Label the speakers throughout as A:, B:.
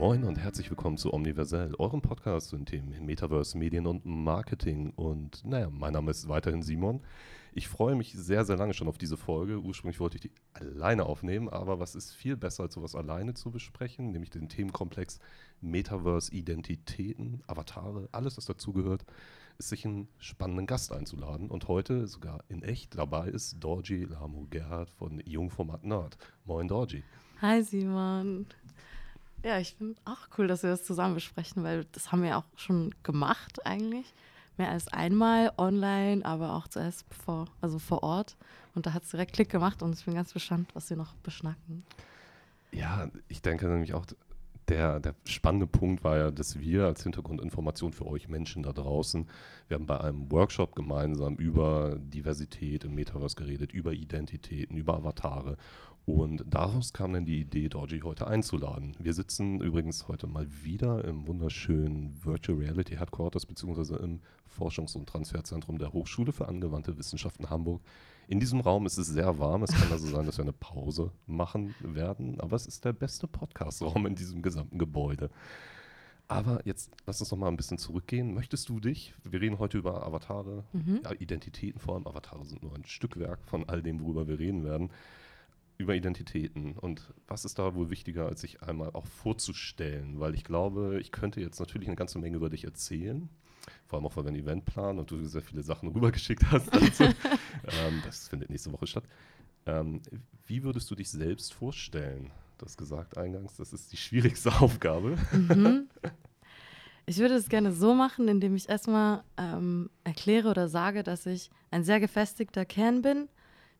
A: Moin und herzlich willkommen zu Omniversell, eurem Podcast zu den Themen Metaverse, Medien und Marketing. Und naja, mein Name ist weiterhin Simon. Ich freue mich sehr, sehr lange schon auf diese Folge. Ursprünglich wollte ich die alleine aufnehmen, aber was ist viel besser, als sowas alleine zu besprechen, nämlich den Themenkomplex Metaverse, Identitäten, Avatare, alles, was dazugehört, ist sich einen spannenden Gast einzuladen. Und heute sogar in echt dabei ist Dorji Lamu Gerhard von Jungformat Nerd. Moin, Dorji.
B: Hi, Simon. Ja, ich finde auch cool, dass wir das zusammen besprechen, weil das haben wir auch schon gemacht eigentlich. Mehr als einmal online, aber auch zuerst vor, also vor Ort. Und da hat es direkt Klick gemacht und ich bin ganz gespannt, was wir noch beschnacken.
A: Ja, ich denke nämlich auch, der, der spannende Punkt war ja, dass wir als Hintergrundinformation für euch Menschen da draußen, wir haben bei einem Workshop gemeinsam über Diversität im Metaverse geredet, über Identitäten, über Avatare und daraus kam dann die Idee, Dorji heute einzuladen. Wir sitzen übrigens heute mal wieder im wunderschönen Virtual Reality Headquarters beziehungsweise im Forschungs- und Transferzentrum der Hochschule für angewandte Wissenschaften Hamburg. In diesem Raum ist es sehr warm. Es kann also sein, dass wir eine Pause machen werden. Aber es ist der beste Podcastraum in diesem gesamten Gebäude. Aber jetzt lass uns noch mal ein bisschen zurückgehen. Möchtest du dich, wir reden heute über Avatare, mhm. ja, Identitäten vor allem. Avatare sind nur ein Stückwerk von all dem, worüber wir reden werden über Identitäten. Und was ist da wohl wichtiger, als sich einmal auch vorzustellen? Weil ich glaube, ich könnte jetzt natürlich eine ganze Menge über dich erzählen. Vor allem auch, weil wir ein Event planen und du sehr viele Sachen rübergeschickt hast. ähm, das findet nächste Woche statt. Ähm, wie würdest du dich selbst vorstellen? Du hast gesagt eingangs, das ist die schwierigste Aufgabe. Mhm.
B: Ich würde es gerne so machen, indem ich erstmal ähm, erkläre oder sage, dass ich ein sehr gefestigter Kern bin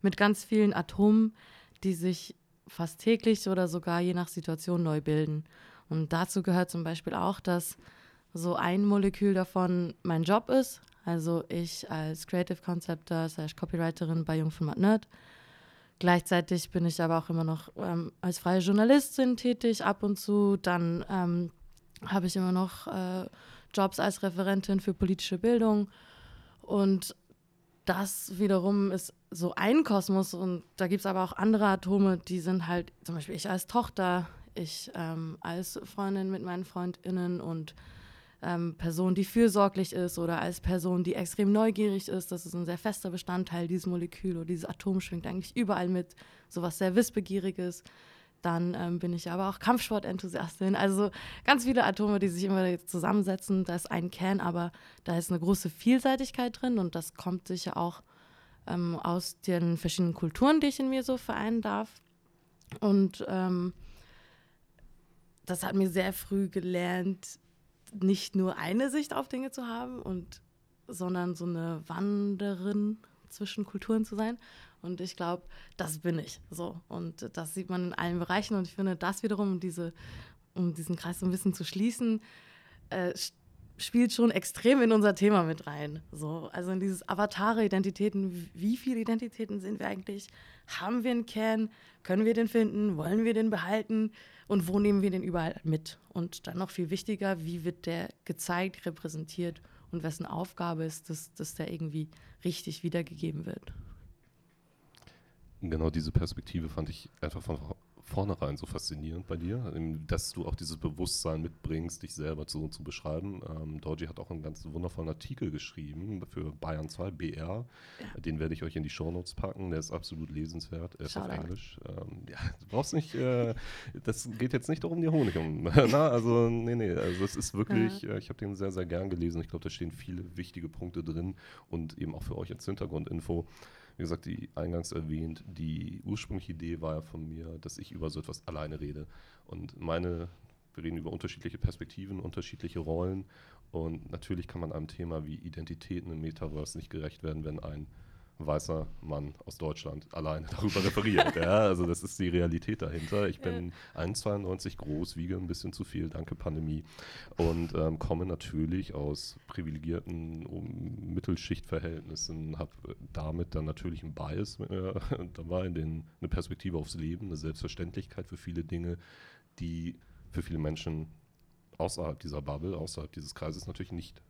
B: mit ganz vielen Atomen, die sich fast täglich oder sogar je nach Situation neu bilden. Und dazu gehört zum Beispiel auch, dass so ein Molekül davon mein Job ist. Also ich als Creative Conceptor slash Copywriterin bei Jungformat Nerd. Gleichzeitig bin ich aber auch immer noch ähm, als freie Journalistin tätig ab und zu. Dann ähm, habe ich immer noch äh, Jobs als Referentin für politische Bildung. Und das wiederum ist so ein Kosmos und da gibt es aber auch andere Atome, die sind halt, zum Beispiel ich als Tochter, ich ähm, als Freundin mit meinen FreundInnen und ähm, Person, die fürsorglich ist oder als Person, die extrem neugierig ist. Das ist ein sehr fester Bestandteil dieses Molekül oder dieses Atom schwingt eigentlich überall mit. Sowas sehr Wissbegieriges. Dann ähm, bin ich aber auch Kampfsportenthusiastin. Also ganz viele Atome, die sich immer zusammensetzen. Da ist ein Kern, aber da ist eine große Vielseitigkeit drin und das kommt sicher auch ähm, aus den verschiedenen Kulturen, die ich in mir so vereinen darf. Und ähm, das hat mir sehr früh gelernt, nicht nur eine Sicht auf Dinge zu haben und sondern so eine Wanderin zwischen Kulturen zu sein. Und ich glaube, das bin ich so. Und das sieht man in allen Bereichen. Und ich finde, das wiederum, um, diese, um diesen Kreis so ein bisschen zu schließen, äh, spielt schon extrem in unser Thema mit rein. So, also in dieses Avatare-Identitäten, wie viele Identitäten sind wir eigentlich? Haben wir einen Kern? Können wir den finden? Wollen wir den behalten? Und wo nehmen wir den überall mit? Und dann noch viel wichtiger, wie wird der gezeigt, repräsentiert und wessen Aufgabe ist, dass, dass der irgendwie richtig wiedergegeben wird?
A: Genau diese Perspektive fand ich einfach von vornherein so faszinierend bei dir, dass du auch dieses Bewusstsein mitbringst, dich selber so zu beschreiben. Ähm, Dorji hat auch einen ganz wundervollen Artikel geschrieben für Bayern 2, BR. Ja. Den werde ich euch in die Shownotes packen. Der ist absolut lesenswert. Er ist auf Englisch. Ähm, ja, du brauchst nicht, äh, das geht jetzt nicht darum, dir Honig um. Na, also, nee, nee. Also, es ist wirklich, ja. äh, ich habe den sehr, sehr gern gelesen. Ich glaube, da stehen viele wichtige Punkte drin und eben auch für euch als Hintergrundinfo wie gesagt, die eingangs erwähnt, die ursprüngliche Idee war ja von mir, dass ich über so etwas alleine rede. Und meine, wir reden über unterschiedliche Perspektiven, unterschiedliche Rollen. Und natürlich kann man einem Thema wie Identitäten im Metaverse nicht gerecht werden, wenn ein weißer Mann aus Deutschland alleine darüber referiert. ja, also das ist die Realität dahinter. Ich bin ja. 1,92 groß, wiege ein bisschen zu viel, danke Pandemie. Und ähm, komme natürlich aus privilegierten um, Mittelschichtverhältnissen, habe damit dann natürlich einen Bias äh, dabei, den, eine Perspektive aufs Leben, eine Selbstverständlichkeit für viele Dinge, die für viele Menschen außerhalb dieser Bubble, außerhalb dieses Kreises natürlich nicht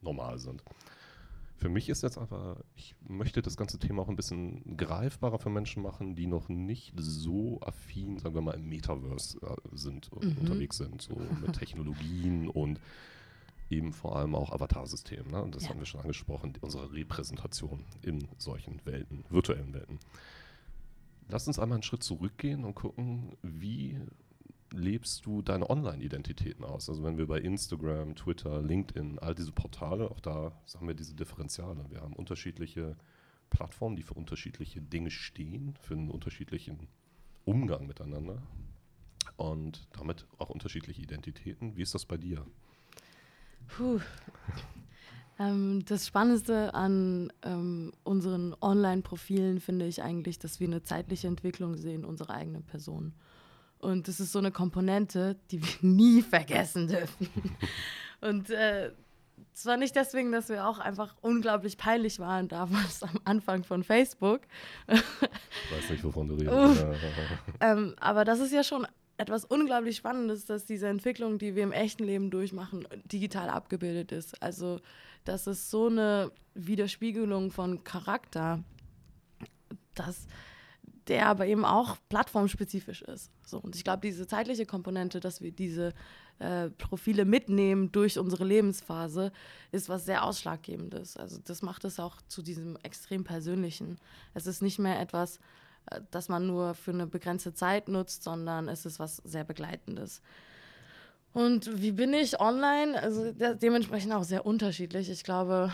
A: normal sind. Für mich ist jetzt aber, ich möchte das ganze Thema auch ein bisschen greifbarer für Menschen machen, die noch nicht so affin, sagen wir mal, im Metaverse äh, sind
B: Mhm.
A: unterwegs sind, so mit Technologien und eben vor allem auch Avatarsystemen. Ne? Und das
B: Ja.
A: haben wir schon angesprochen, unsere Repräsentation in solchen Welten, virtuellen Welten. Lass uns einmal einen Schritt zurückgehen und gucken, wie lebst du deine Online-Identitäten aus? Also wenn wir bei Instagram, Twitter, LinkedIn, all diese Portale, auch da haben wir diese Differentiale. Wir haben unterschiedliche Plattformen, die für unterschiedliche Dinge stehen, für einen unterschiedlichen Umgang miteinander und damit auch unterschiedliche Identitäten. Wie ist das bei dir?
B: Puh. Ähm, das Spannendste an ähm, unseren Online-Profilen finde ich eigentlich, dass wir eine zeitliche Entwicklung sehen unserer eigenen Person. Und das ist so eine Komponente, die wir nie vergessen dürfen. Und äh, zwar nicht deswegen, dass wir auch einfach unglaublich peinlich waren damals am Anfang von Facebook,
A: Ich weiß nicht, wovon du redest. Ja.
B: ähm, aber das ist ja schon etwas unglaublich Spannendes, dass diese Entwicklung, die wir im echten Leben durchmachen, digital abgebildet ist. Also, das ist so eine Widerspiegelung von Charakter, dass der aber eben auch plattformspezifisch ist. So, und ich glaube, diese zeitliche Komponente, dass wir diese äh, Profile mitnehmen durch unsere Lebensphase, ist was sehr Ausschlaggebendes. Also das macht es auch zu diesem extrem persönlichen. Es ist nicht mehr etwas, äh, das man nur für eine begrenzte Zeit nutzt, sondern es ist was sehr Begleitendes. Und wie bin ich online? Also de dementsprechend auch sehr unterschiedlich. Ich glaube,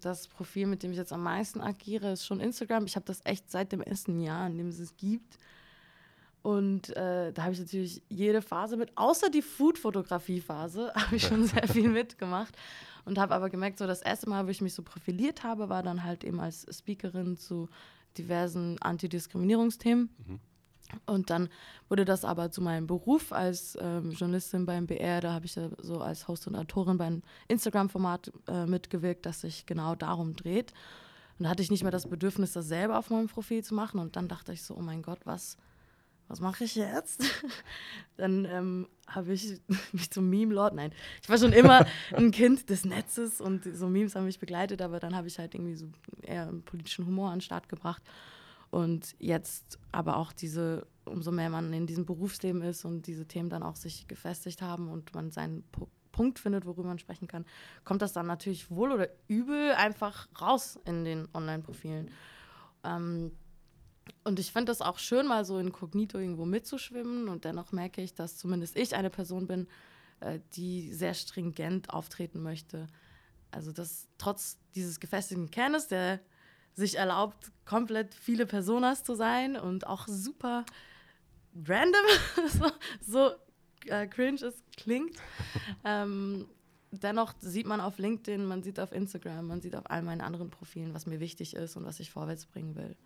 B: das Profil, mit dem ich jetzt am meisten agiere, ist schon Instagram. Ich habe das echt seit dem ersten Jahr, in dem es es gibt. Und äh, da habe ich natürlich jede Phase mit, außer die Food-Fotografie-Phase, habe ich schon sehr viel mitgemacht. Und habe aber gemerkt, so das erste Mal, wo ich mich so profiliert habe, war dann halt eben als Speakerin zu diversen Antidiskriminierungsthemen.
A: Mhm.
B: Und dann wurde das aber zu meinem Beruf als ähm, Journalistin beim BR. Da habe ich ja so als Host und Autorin beim Instagram-Format äh, mitgewirkt, das sich genau darum dreht. Und da hatte ich nicht mehr das Bedürfnis, das selber auf meinem Profil zu machen. Und dann dachte ich so, oh mein Gott, was, was mache ich jetzt? dann ähm, habe ich mich zum Meme-Lord, nein, ich war schon immer ein Kind des Netzes und so Memes haben mich begleitet, aber dann habe ich halt irgendwie so eher einen politischen Humor an den Start gebracht. Und jetzt aber auch diese, umso mehr man in diesem Berufsleben ist und diese Themen dann auch sich gefestigt haben und man seinen Pu Punkt findet, worüber man sprechen kann, kommt das dann natürlich wohl oder übel einfach raus in den Online-Profilen. Ähm, und ich finde das auch schön, mal so inkognito irgendwo mitzuschwimmen. Und dennoch merke ich, dass zumindest ich eine Person bin, äh, die sehr stringent auftreten möchte. Also, dass trotz dieses gefestigten Kernes, der sich erlaubt, komplett viele Personas zu sein und auch super random, so, so äh, cringe es klingt. ähm, dennoch sieht man auf LinkedIn, man sieht auf Instagram, man sieht auf all meinen anderen Profilen, was mir wichtig ist und was ich vorwärts bringen will.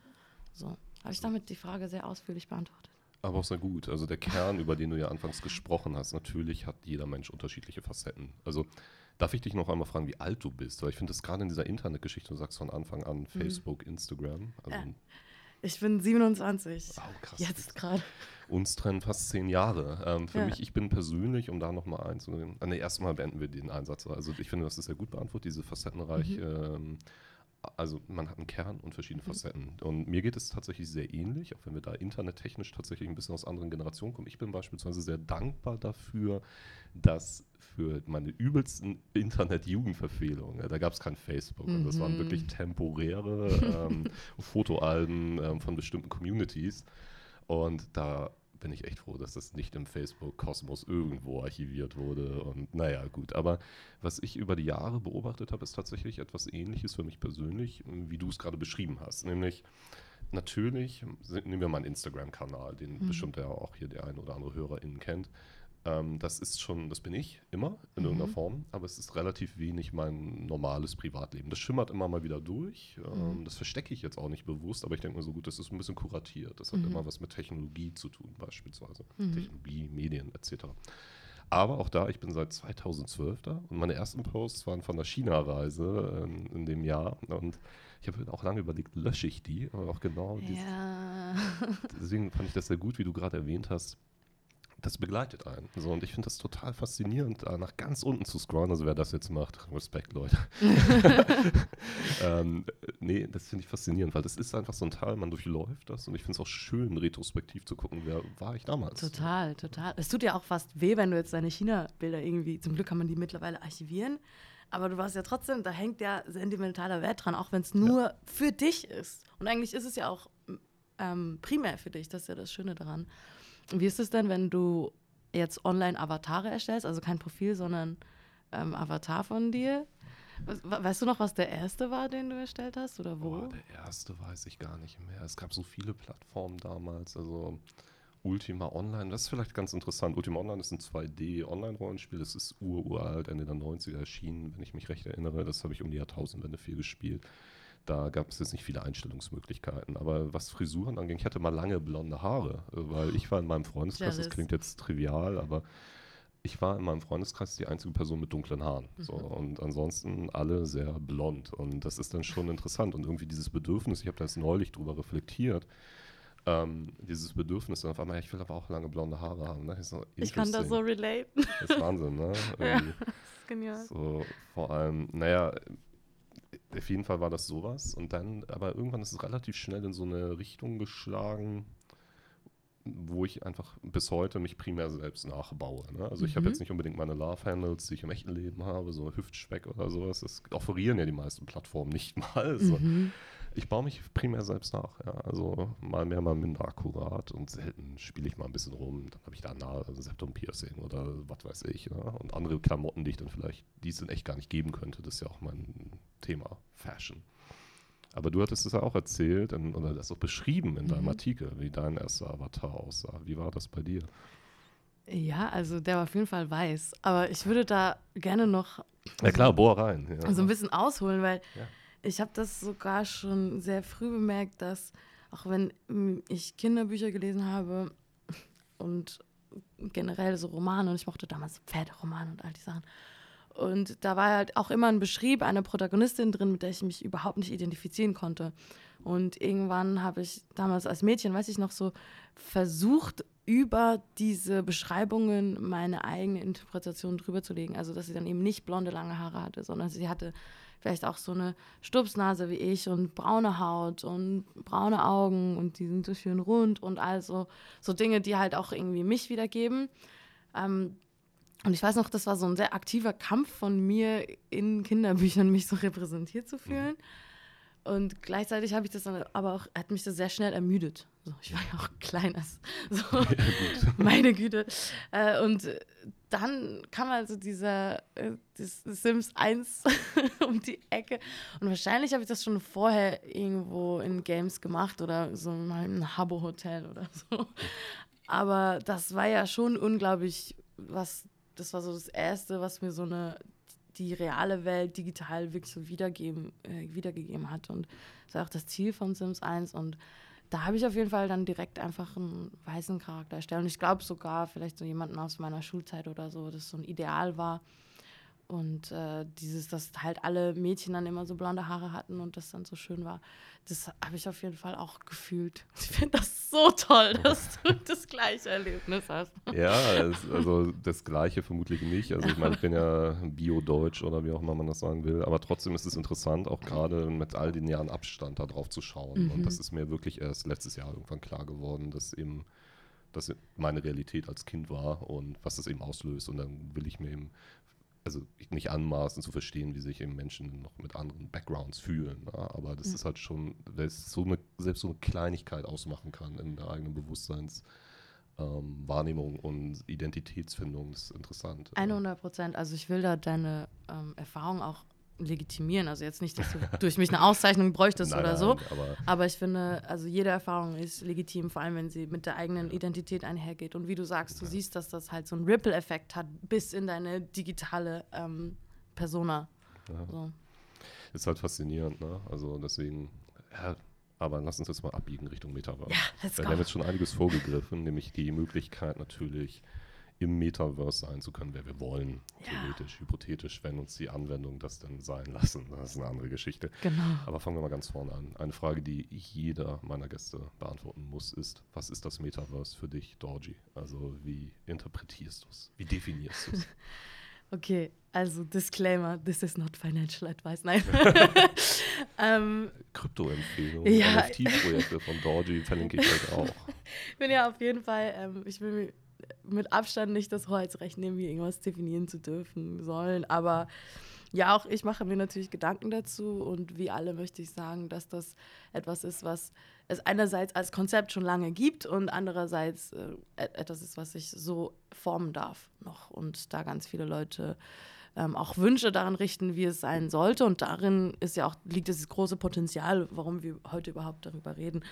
B: So, habe ich damit die Frage sehr ausführlich beantwortet.
A: Aber auch sehr gut. Also der Kern, über den du ja anfangs gesprochen hast, natürlich hat jeder Mensch unterschiedliche Facetten. Also darf ich dich noch einmal fragen, wie alt du bist? Weil ich finde das gerade in dieser Internetgeschichte, du sagst von Anfang an Facebook, Instagram. Also,
B: Ja. Ich bin 27.
A: wow, krass.
B: Jetzt gerade.
A: Uns trennen fast zehn Jahre. Ähm, für
B: Ja.
A: mich, ich bin persönlich, um da nochmal einzugehen, äh, nee, erstmal beenden wir den Einsatz. Also ich finde, das ist sehr gut beantwortet, diese facettenreich. Ähm, also man hat einen Kern und verschiedene Facetten. Und mir geht es tatsächlich sehr ähnlich, auch wenn wir da internettechnisch tatsächlich ein bisschen aus anderen Generationen kommen. Ich bin beispielsweise sehr dankbar dafür, dass für meine übelsten Internet-Jugendverfehlungen, da gab es kein Facebook. Und das waren
B: Mhm.
A: wirklich temporäre ähm, Fotoalben ähm, von bestimmten Communities. Und da bin ich echt froh, dass das nicht im Facebook-Kosmos irgendwo archiviert wurde. Und naja, gut. Aber was ich über die Jahre beobachtet habe, ist tatsächlich etwas Ähnliches für mich persönlich, wie du es gerade beschrieben hast. Nämlich, natürlich, nehmen wir mal einen Instagram-Kanal, den
B: Mhm.
A: bestimmt ja auch hier der ein oder andere HörerInnen kennt. Ähm, das ist schon, das bin ich immer in irgendeiner
B: Mhm.
A: Form, aber es ist relativ wenig mein normales Privatleben. Das schimmert immer mal wieder durch. Ähm,
B: Mhm.
A: Das verstecke ich jetzt auch nicht bewusst, aber ich denke mir so gut, das ist ein bisschen kuratiert. Das hat
B: Mhm.
A: immer was mit Technologie zu tun, beispielsweise.
B: Mhm.
A: Technologie, Medien etc. Aber auch da, ich bin seit 2012 da und meine ersten Posts waren von der China-Reise ähm, in dem Jahr und ich habe auch lange überlegt, lösche ich die, aber auch genau dies,
B: Ja.
A: deswegen fand ich das sehr gut, wie du gerade erwähnt hast, das begleitet einen. So, und ich finde das total faszinierend, da nach ganz unten zu scrollen. Also wer das jetzt macht, Respekt, Leute. ähm, nee, das finde ich faszinierend, weil das ist einfach so ein Teil, man durchläuft das und ich finde es auch schön, retrospektiv zu gucken, wer war ich damals.
B: Total, total. Es tut ja auch fast weh, wenn du jetzt deine China-Bilder irgendwie, zum Glück kann man die mittlerweile archivieren, aber du warst ja trotzdem, da hängt ja sentimentaler Wert dran, auch wenn es nur ja. für dich ist. Und eigentlich ist es ja auch ähm, primär für dich, das ist ja das Schöne daran. Wie ist es denn, wenn du jetzt online Avatare erstellst, also kein Profil, sondern ähm, Avatar von dir? Weißt du noch, was der erste war, den du erstellt hast oder wo?
A: Boah, der erste weiß ich gar nicht mehr. Es gab so viele Plattformen damals. Also Ultima Online, das ist vielleicht ganz interessant. Ultima Online ist ein 2D-Online-Rollenspiel. Das ist uralt, Ende der 90er erschienen, wenn ich mich recht erinnere. Das habe ich um die Jahrtausendwende viel gespielt. Da gab es jetzt nicht viele Einstellungsmöglichkeiten. Aber was Frisuren anging, ich hatte mal lange blonde Haare, äh, weil ich war in meinem Freundeskreis, das klingt jetzt trivial, aber ich war in meinem Freundeskreis die einzige Person mit dunklen Haaren. Mhm. So, und ansonsten alle sehr blond. Und das ist dann schon interessant. Und irgendwie dieses Bedürfnis, ich habe da jetzt neulich drüber reflektiert, ähm, dieses Bedürfnis dann auf einmal, ich will aber auch lange blonde Haare haben. Ne?
B: So ich kann da so relate.
A: Das ist Wahnsinn, ne?
B: ja, das ist genial.
A: So, vor allem, naja, auf jeden Fall war das sowas. Und dann, aber irgendwann ist es relativ schnell in so eine Richtung geschlagen, wo ich einfach bis heute mich primär selbst nachbaue. Ne? Also mhm. ich habe jetzt nicht unbedingt meine Love-Handles, die ich im echten Leben habe, so Hüftspeck oder sowas. Das offerieren ja die meisten Plattformen nicht mal. So. Mhm. Ich baue mich primär selbst nach. Ja. Also mal mehr, mal minder akkurat und selten spiele ich mal ein bisschen rum. Dann habe ich da ein also Septum-Piercing oder was weiß ich. Ja. Und andere Klamotten, die ich dann vielleicht, die es dann echt gar nicht geben könnte. Das ist ja auch mein Thema Fashion. Aber du hattest es ja auch erzählt in, oder das auch beschrieben in deinem mhm. Artikel, wie dein erster Avatar aussah. Wie war das bei dir?
B: Ja, also der war auf jeden Fall weiß. Aber ich würde da gerne noch.
A: Ja, klar, bohr rein.
B: Ja. So ein bisschen ausholen, weil ja ich habe das sogar schon sehr früh bemerkt, dass auch wenn ich Kinderbücher gelesen habe und generell so Romane und ich mochte damals Pferderomane und all die Sachen. Und da war halt auch immer ein Beschrieb einer Protagonistin drin, mit der ich mich überhaupt nicht identifizieren konnte. Und irgendwann habe ich damals als Mädchen, weiß ich noch, so versucht, über diese Beschreibungen meine eigene Interpretation drüber zu legen. Also, dass sie dann eben nicht blonde, lange Haare hatte, sondern sie hatte vielleicht auch so eine Stupsnase wie ich und braune Haut und braune Augen und die sind so schön rund und also so Dinge, die halt auch irgendwie mich wiedergeben. Ähm, und ich weiß noch, das war so ein sehr aktiver Kampf von mir in Kinderbüchern, mich so repräsentiert zu fühlen. Und gleichzeitig habe ich das dann aber auch, hat mich das sehr schnell ermüdet. So, ich war ja auch klein. Also, so, ja, meine Güte. Äh, und dann kam also dieser äh, Sims 1 um die Ecke. Und wahrscheinlich habe ich das schon vorher irgendwo in Games gemacht oder so in meinem Habbo-Hotel oder so. Aber das war ja schon unglaublich, was, das war so das Erste, was mir so eine die reale Welt digital wirklich so wiedergeben, äh, wiedergegeben hat. Und das war auch das Ziel von Sims 1. Und da habe ich auf jeden Fall dann direkt einfach einen weißen Charakter erstellt. Und ich glaube sogar vielleicht so jemanden aus meiner Schulzeit oder so, das so ein Ideal war. Und äh, dieses, dass halt alle Mädchen dann immer so blonde Haare hatten und das dann so schön war, das habe ich auf jeden Fall auch gefühlt. Ich finde das so toll, dass du das gleiche Erlebnis hast.
A: Ja, es, also das gleiche vermutlich nicht. Also ich meine, ich bin ja Bio-Deutsch oder wie auch immer man das sagen will. Aber trotzdem ist es interessant, auch gerade mit all den Jahren Abstand da drauf zu schauen. Mhm. Und das ist mir wirklich erst letztes Jahr irgendwann klar geworden, dass eben das meine Realität als Kind war und was das eben auslöst. Und dann will ich mir eben also nicht anmaßen zu verstehen, wie sich eben Menschen noch mit anderen Backgrounds fühlen. Ne? Aber das ja. ist halt schon, es so eine, selbst so eine Kleinigkeit ausmachen kann in der eigenen Bewusstseinswahrnehmung ähm, und Identitätsfindung, das ist interessant.
B: 100 Prozent. Also ich will da deine ähm, Erfahrung auch legitimieren. Also jetzt nicht, dass du durch mich eine Auszeichnung bräuchtest nein, oder so. aber, aber, ich finde, also jede Erfahrung ist legitim, vor allem wenn sie mit der eigenen Identität einhergeht. Und wie du sagst, du ja. siehst, dass das halt so einen Ripple-Effekt hat bis in deine digitale ähm, Persona. Ja. So.
A: Ist halt faszinierend, ne? Also deswegen, ja, aber lass uns jetzt mal abbiegen Richtung Metaverse. Ja, let's Wir go. haben jetzt schon einiges vorgegriffen, nämlich die Möglichkeit natürlich im Metaverse sein zu können, wer wir wollen.
B: Ja.
A: Theoretisch, hypothetisch, wenn uns die Anwendungen das dann sein lassen. Das ist eine andere Geschichte.
B: Genau.
A: Aber fangen wir mal ganz vorne an. Eine Frage, die jeder meiner Gäste beantworten muss, ist, was ist das Metaverse für dich, Dorji? Also wie interpretierst du es? Wie definierst du es?
B: Okay, also Disclaimer, this is not financial advice. Nein. ähm,
A: Krypto-Empfehlungen,
B: Ja.
A: NFT-Projekte von Dorji verlinke ich euch auch.
B: ich bin ja auf jeden Fall, ähm, ich will mir mit Abstand nicht das Hoheitsrecht nehmen, hier irgendwas definieren zu dürfen sollen. Aber ja, auch ich mache mir natürlich Gedanken dazu und wie alle möchte ich sagen, dass das etwas ist, was es einerseits als Konzept schon lange gibt und andererseits äh, et- etwas ist, was sich so formen darf noch und da ganz viele Leute ähm, auch Wünsche daran richten, wie es sein sollte und darin ist ja auch liegt das große Potenzial, warum wir heute überhaupt darüber reden.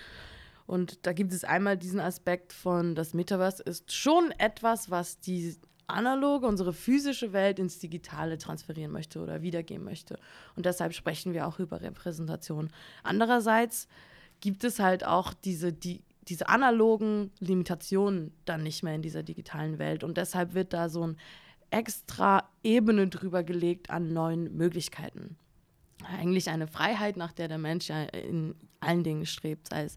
B: Und da gibt es einmal diesen Aspekt von, das Metaverse ist schon etwas, was die analoge, unsere physische Welt ins Digitale transferieren möchte oder wiedergeben möchte. Und deshalb sprechen wir auch über Repräsentation. Andererseits gibt es halt auch diese, die, diese analogen Limitationen dann nicht mehr in dieser digitalen Welt. Und deshalb wird da so ein extra Ebene drüber gelegt an neuen Möglichkeiten. Eigentlich eine Freiheit, nach der der Mensch ja in allen Dingen strebt, sei es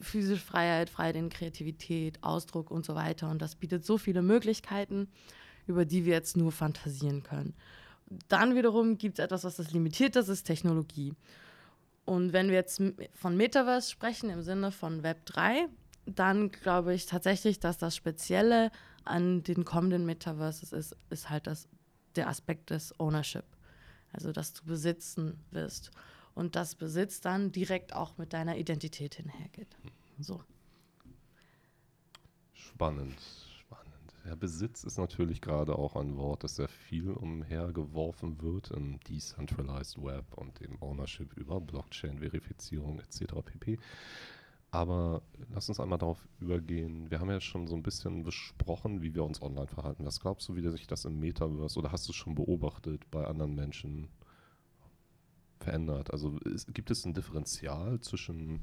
B: physische Freiheit, Freiheit in Kreativität, Ausdruck und so weiter. Und das bietet so viele Möglichkeiten, über die wir jetzt nur fantasieren können. Dann wiederum gibt es etwas, was das limitiert, das ist Technologie. Und wenn wir jetzt von Metaverse sprechen im Sinne von Web 3, dann glaube ich tatsächlich, dass das Spezielle an den kommenden Metaverses ist, ist halt das, der Aspekt des Ownership. Also, dass du besitzen wirst. Und das Besitz dann direkt auch mit deiner Identität hinhergeht. So.
A: Spannend, spannend. Ja, Besitz ist natürlich gerade auch ein Wort, das sehr viel umhergeworfen wird im Decentralized Web und dem Ownership über Blockchain-Verifizierung etc. pp. Aber lass uns einmal darauf übergehen. Wir haben ja schon so ein bisschen besprochen, wie wir uns online verhalten. Was glaubst du, wie sich das im Metaverse oder hast du schon beobachtet bei anderen Menschen verändert? Also ist, gibt es ein Differential zwischen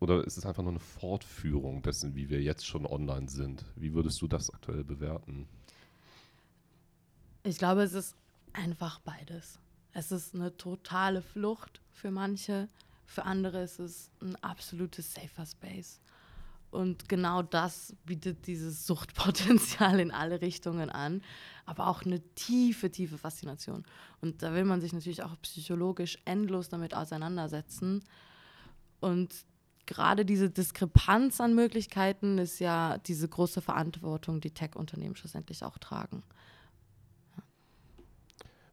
A: oder ist es einfach nur eine Fortführung dessen, wie wir jetzt schon online sind? Wie würdest du das aktuell bewerten?
B: Ich glaube, es ist einfach beides. Es ist eine totale Flucht für manche, für andere ist es ein absolutes Safer Space. Und genau das bietet dieses Suchtpotenzial in alle Richtungen an, aber auch eine tiefe, tiefe Faszination. Und da will man sich natürlich auch psychologisch endlos damit auseinandersetzen. Und gerade diese Diskrepanz an Möglichkeiten ist ja diese große Verantwortung, die Tech-Unternehmen schlussendlich auch tragen.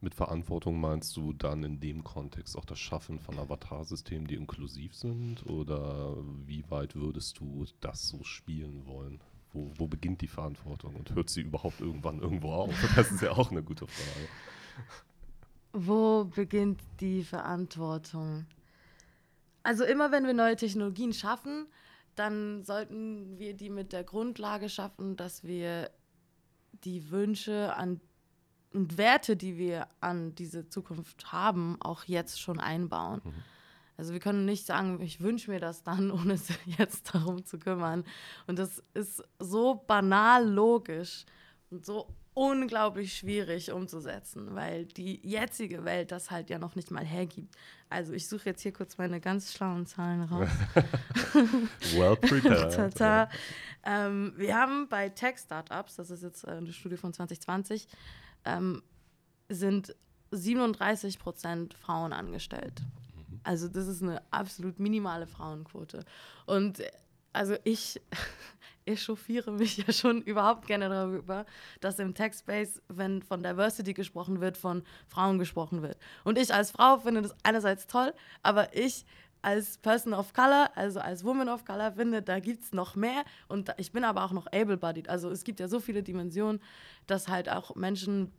A: Mit Verantwortung meinst du dann in dem Kontext auch das Schaffen von Avatarsystemen, die inklusiv sind? Oder wie weit würdest du das so spielen wollen? Wo, wo beginnt die Verantwortung und hört sie überhaupt irgendwann irgendwo auf? Das ist ja auch eine gute Frage.
B: Wo beginnt die Verantwortung? Also immer wenn wir neue Technologien schaffen, dann sollten wir die mit der Grundlage schaffen, dass wir die Wünsche an und Werte, die wir an diese Zukunft haben, auch jetzt schon einbauen.
A: Mhm.
B: Also wir können nicht sagen, ich wünsche mir das dann, ohne es jetzt darum zu kümmern. Und das ist so banal logisch und so unglaublich schwierig umzusetzen, weil die jetzige Welt das halt ja noch nicht mal hergibt. Also ich suche jetzt hier kurz meine ganz schlauen Zahlen raus.
A: Well prepared.
B: Ähm, wir haben bei Tech-Startups, das ist jetzt äh, eine Studie von 2020, ähm, sind 37 Prozent Frauen angestellt. Also das ist eine absolut minimale Frauenquote. Und also ich echauffiere mich ja schon überhaupt gerne darüber, dass im Tech-Space, wenn von Diversity gesprochen wird, von Frauen gesprochen wird. Und ich als Frau finde das einerseits toll, aber ich als Person of Color, also als Woman of Color, finde, da gibt es noch mehr. Und ich bin aber auch noch able-bodied. Also es gibt ja so viele Dimensionen, dass halt auch Menschen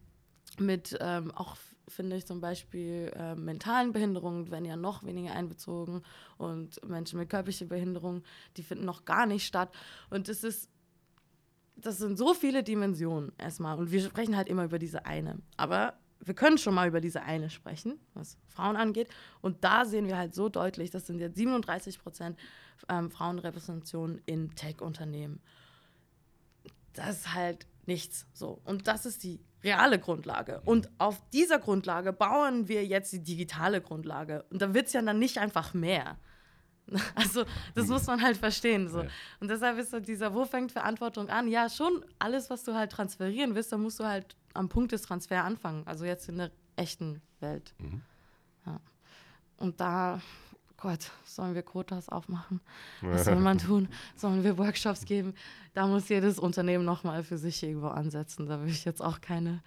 B: mit, ähm, auch finde ich zum Beispiel äh, mentalen Behinderungen werden ja noch weniger einbezogen und Menschen mit körperlicher Behinderung, die finden noch gar nicht statt. Und das ist, das sind so viele Dimensionen erstmal. Und wir sprechen halt immer über diese eine. Aber wir können schon mal über diese eine sprechen, was Frauen angeht. Und da sehen wir halt so deutlich, das sind jetzt 37 Prozent ähm, Frauenrepräsentation in Tech-Unternehmen. das ist halt nichts. So. Und das ist die reale Grundlage. Und auf dieser Grundlage bauen wir jetzt die digitale Grundlage. Und da wird es ja dann nicht einfach mehr. Also, das muss man halt verstehen. So. Und deshalb ist so dieser, wo fängt Verantwortung an? Ja, schon alles, was du halt transferieren willst, dann musst du halt am Punkt des Transfer anfangen. Also jetzt in der echten Welt.
A: Mhm.
B: Ja. Und da, Gott, sollen wir Quotas aufmachen? Was soll man tun? Sollen wir Workshops geben? Da muss jedes Unternehmen nochmal für sich irgendwo ansetzen. Da will ich jetzt auch keine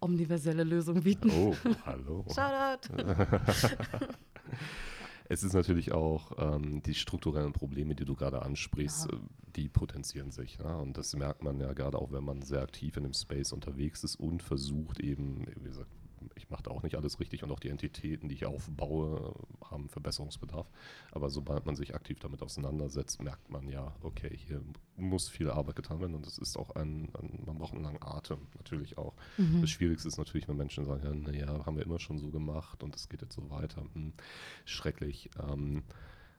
B: universelle Lösung bieten.
A: Oh, hallo.
B: Shoutout!
A: Es ist natürlich auch ähm, die strukturellen Probleme, die du gerade ansprichst,
B: Ja.
A: äh, die potenzieren sich. Ja? Und das merkt man ja gerade auch, wenn man sehr aktiv in dem Space unterwegs ist und versucht eben, wie gesagt, ich mache da auch nicht alles richtig und auch die Entitäten, die ich aufbaue, haben Verbesserungsbedarf. Aber sobald man sich aktiv damit auseinandersetzt, merkt man ja, okay, hier muss viel Arbeit getan werden und es ist auch ein, ein, man braucht einen langen Atem natürlich auch.
B: Mhm.
A: Das Schwierigste ist natürlich, wenn Menschen sagen, ja, naja, haben wir immer schon so gemacht und es geht jetzt so weiter. Hm, schrecklich. Ähm,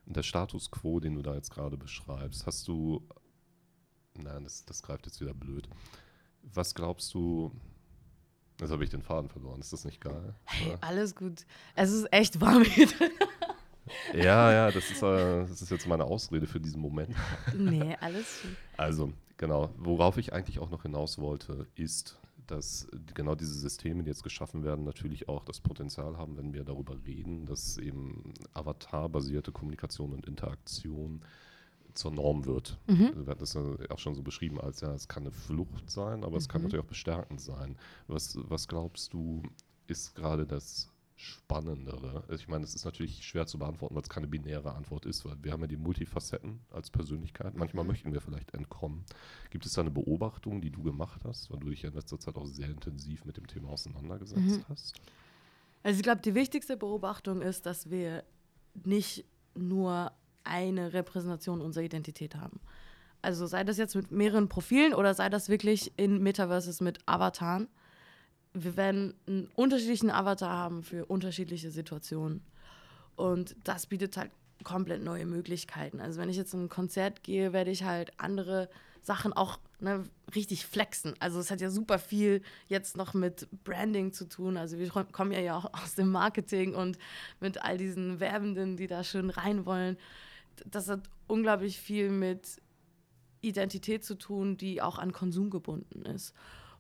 A: der Status quo, den du da jetzt gerade beschreibst, hast du, nein, das, das greift jetzt wieder blöd. Was glaubst du, jetzt habe ich den Faden verloren, ist das nicht geil? Ja.
B: Alles gut. Es ist echt warm hier drin.
A: Ja, ja, das ist, äh, das ist jetzt meine Ausrede für diesen Moment.
B: Nee, alles gut.
A: Also, genau, worauf ich eigentlich auch noch hinaus wollte, ist, dass genau diese Systeme, die jetzt geschaffen werden, natürlich auch das Potenzial haben, wenn wir darüber reden, dass eben avatar-basierte Kommunikation und Interaktion zur Norm wird. Wir hatten das ja auch schon so beschrieben, als ja, es kann eine Flucht sein, aber es kann
B: Mhm.
A: natürlich auch bestärkend sein. Was, was glaubst du, ist gerade das Spannendere? Also Ich meine, es ist natürlich schwer zu beantworten, weil es keine binäre Antwort ist, weil wir haben ja die Multifacetten als Persönlichkeit. Manchmal
B: Mhm.
A: möchten wir vielleicht entkommen. Gibt es da eine Beobachtung, die du gemacht hast, weil du dich ja in letzter Zeit auch sehr intensiv mit dem Thema auseinandergesetzt
B: Mhm.
A: hast?
B: Also ich glaube, die wichtigste Beobachtung ist, dass wir nicht nur eine Repräsentation unserer Identität haben. Also sei das jetzt mit mehreren Profilen oder sei das wirklich in Metaverses mit Avataren. Wir werden einen unterschiedlichen Avatar haben für unterschiedliche Situationen. Und das bietet halt komplett neue Möglichkeiten. Also wenn ich jetzt in ein Konzert gehe, werde ich halt andere Sachen auch ne, richtig flexen. Also es hat ja super viel jetzt noch mit Branding zu tun. Also wir kommen ja ja auch aus dem Marketing und mit all diesen Werbenden, die da schön rein wollen. Das hat unglaublich viel mit Identität zu tun, die auch an Konsum gebunden ist.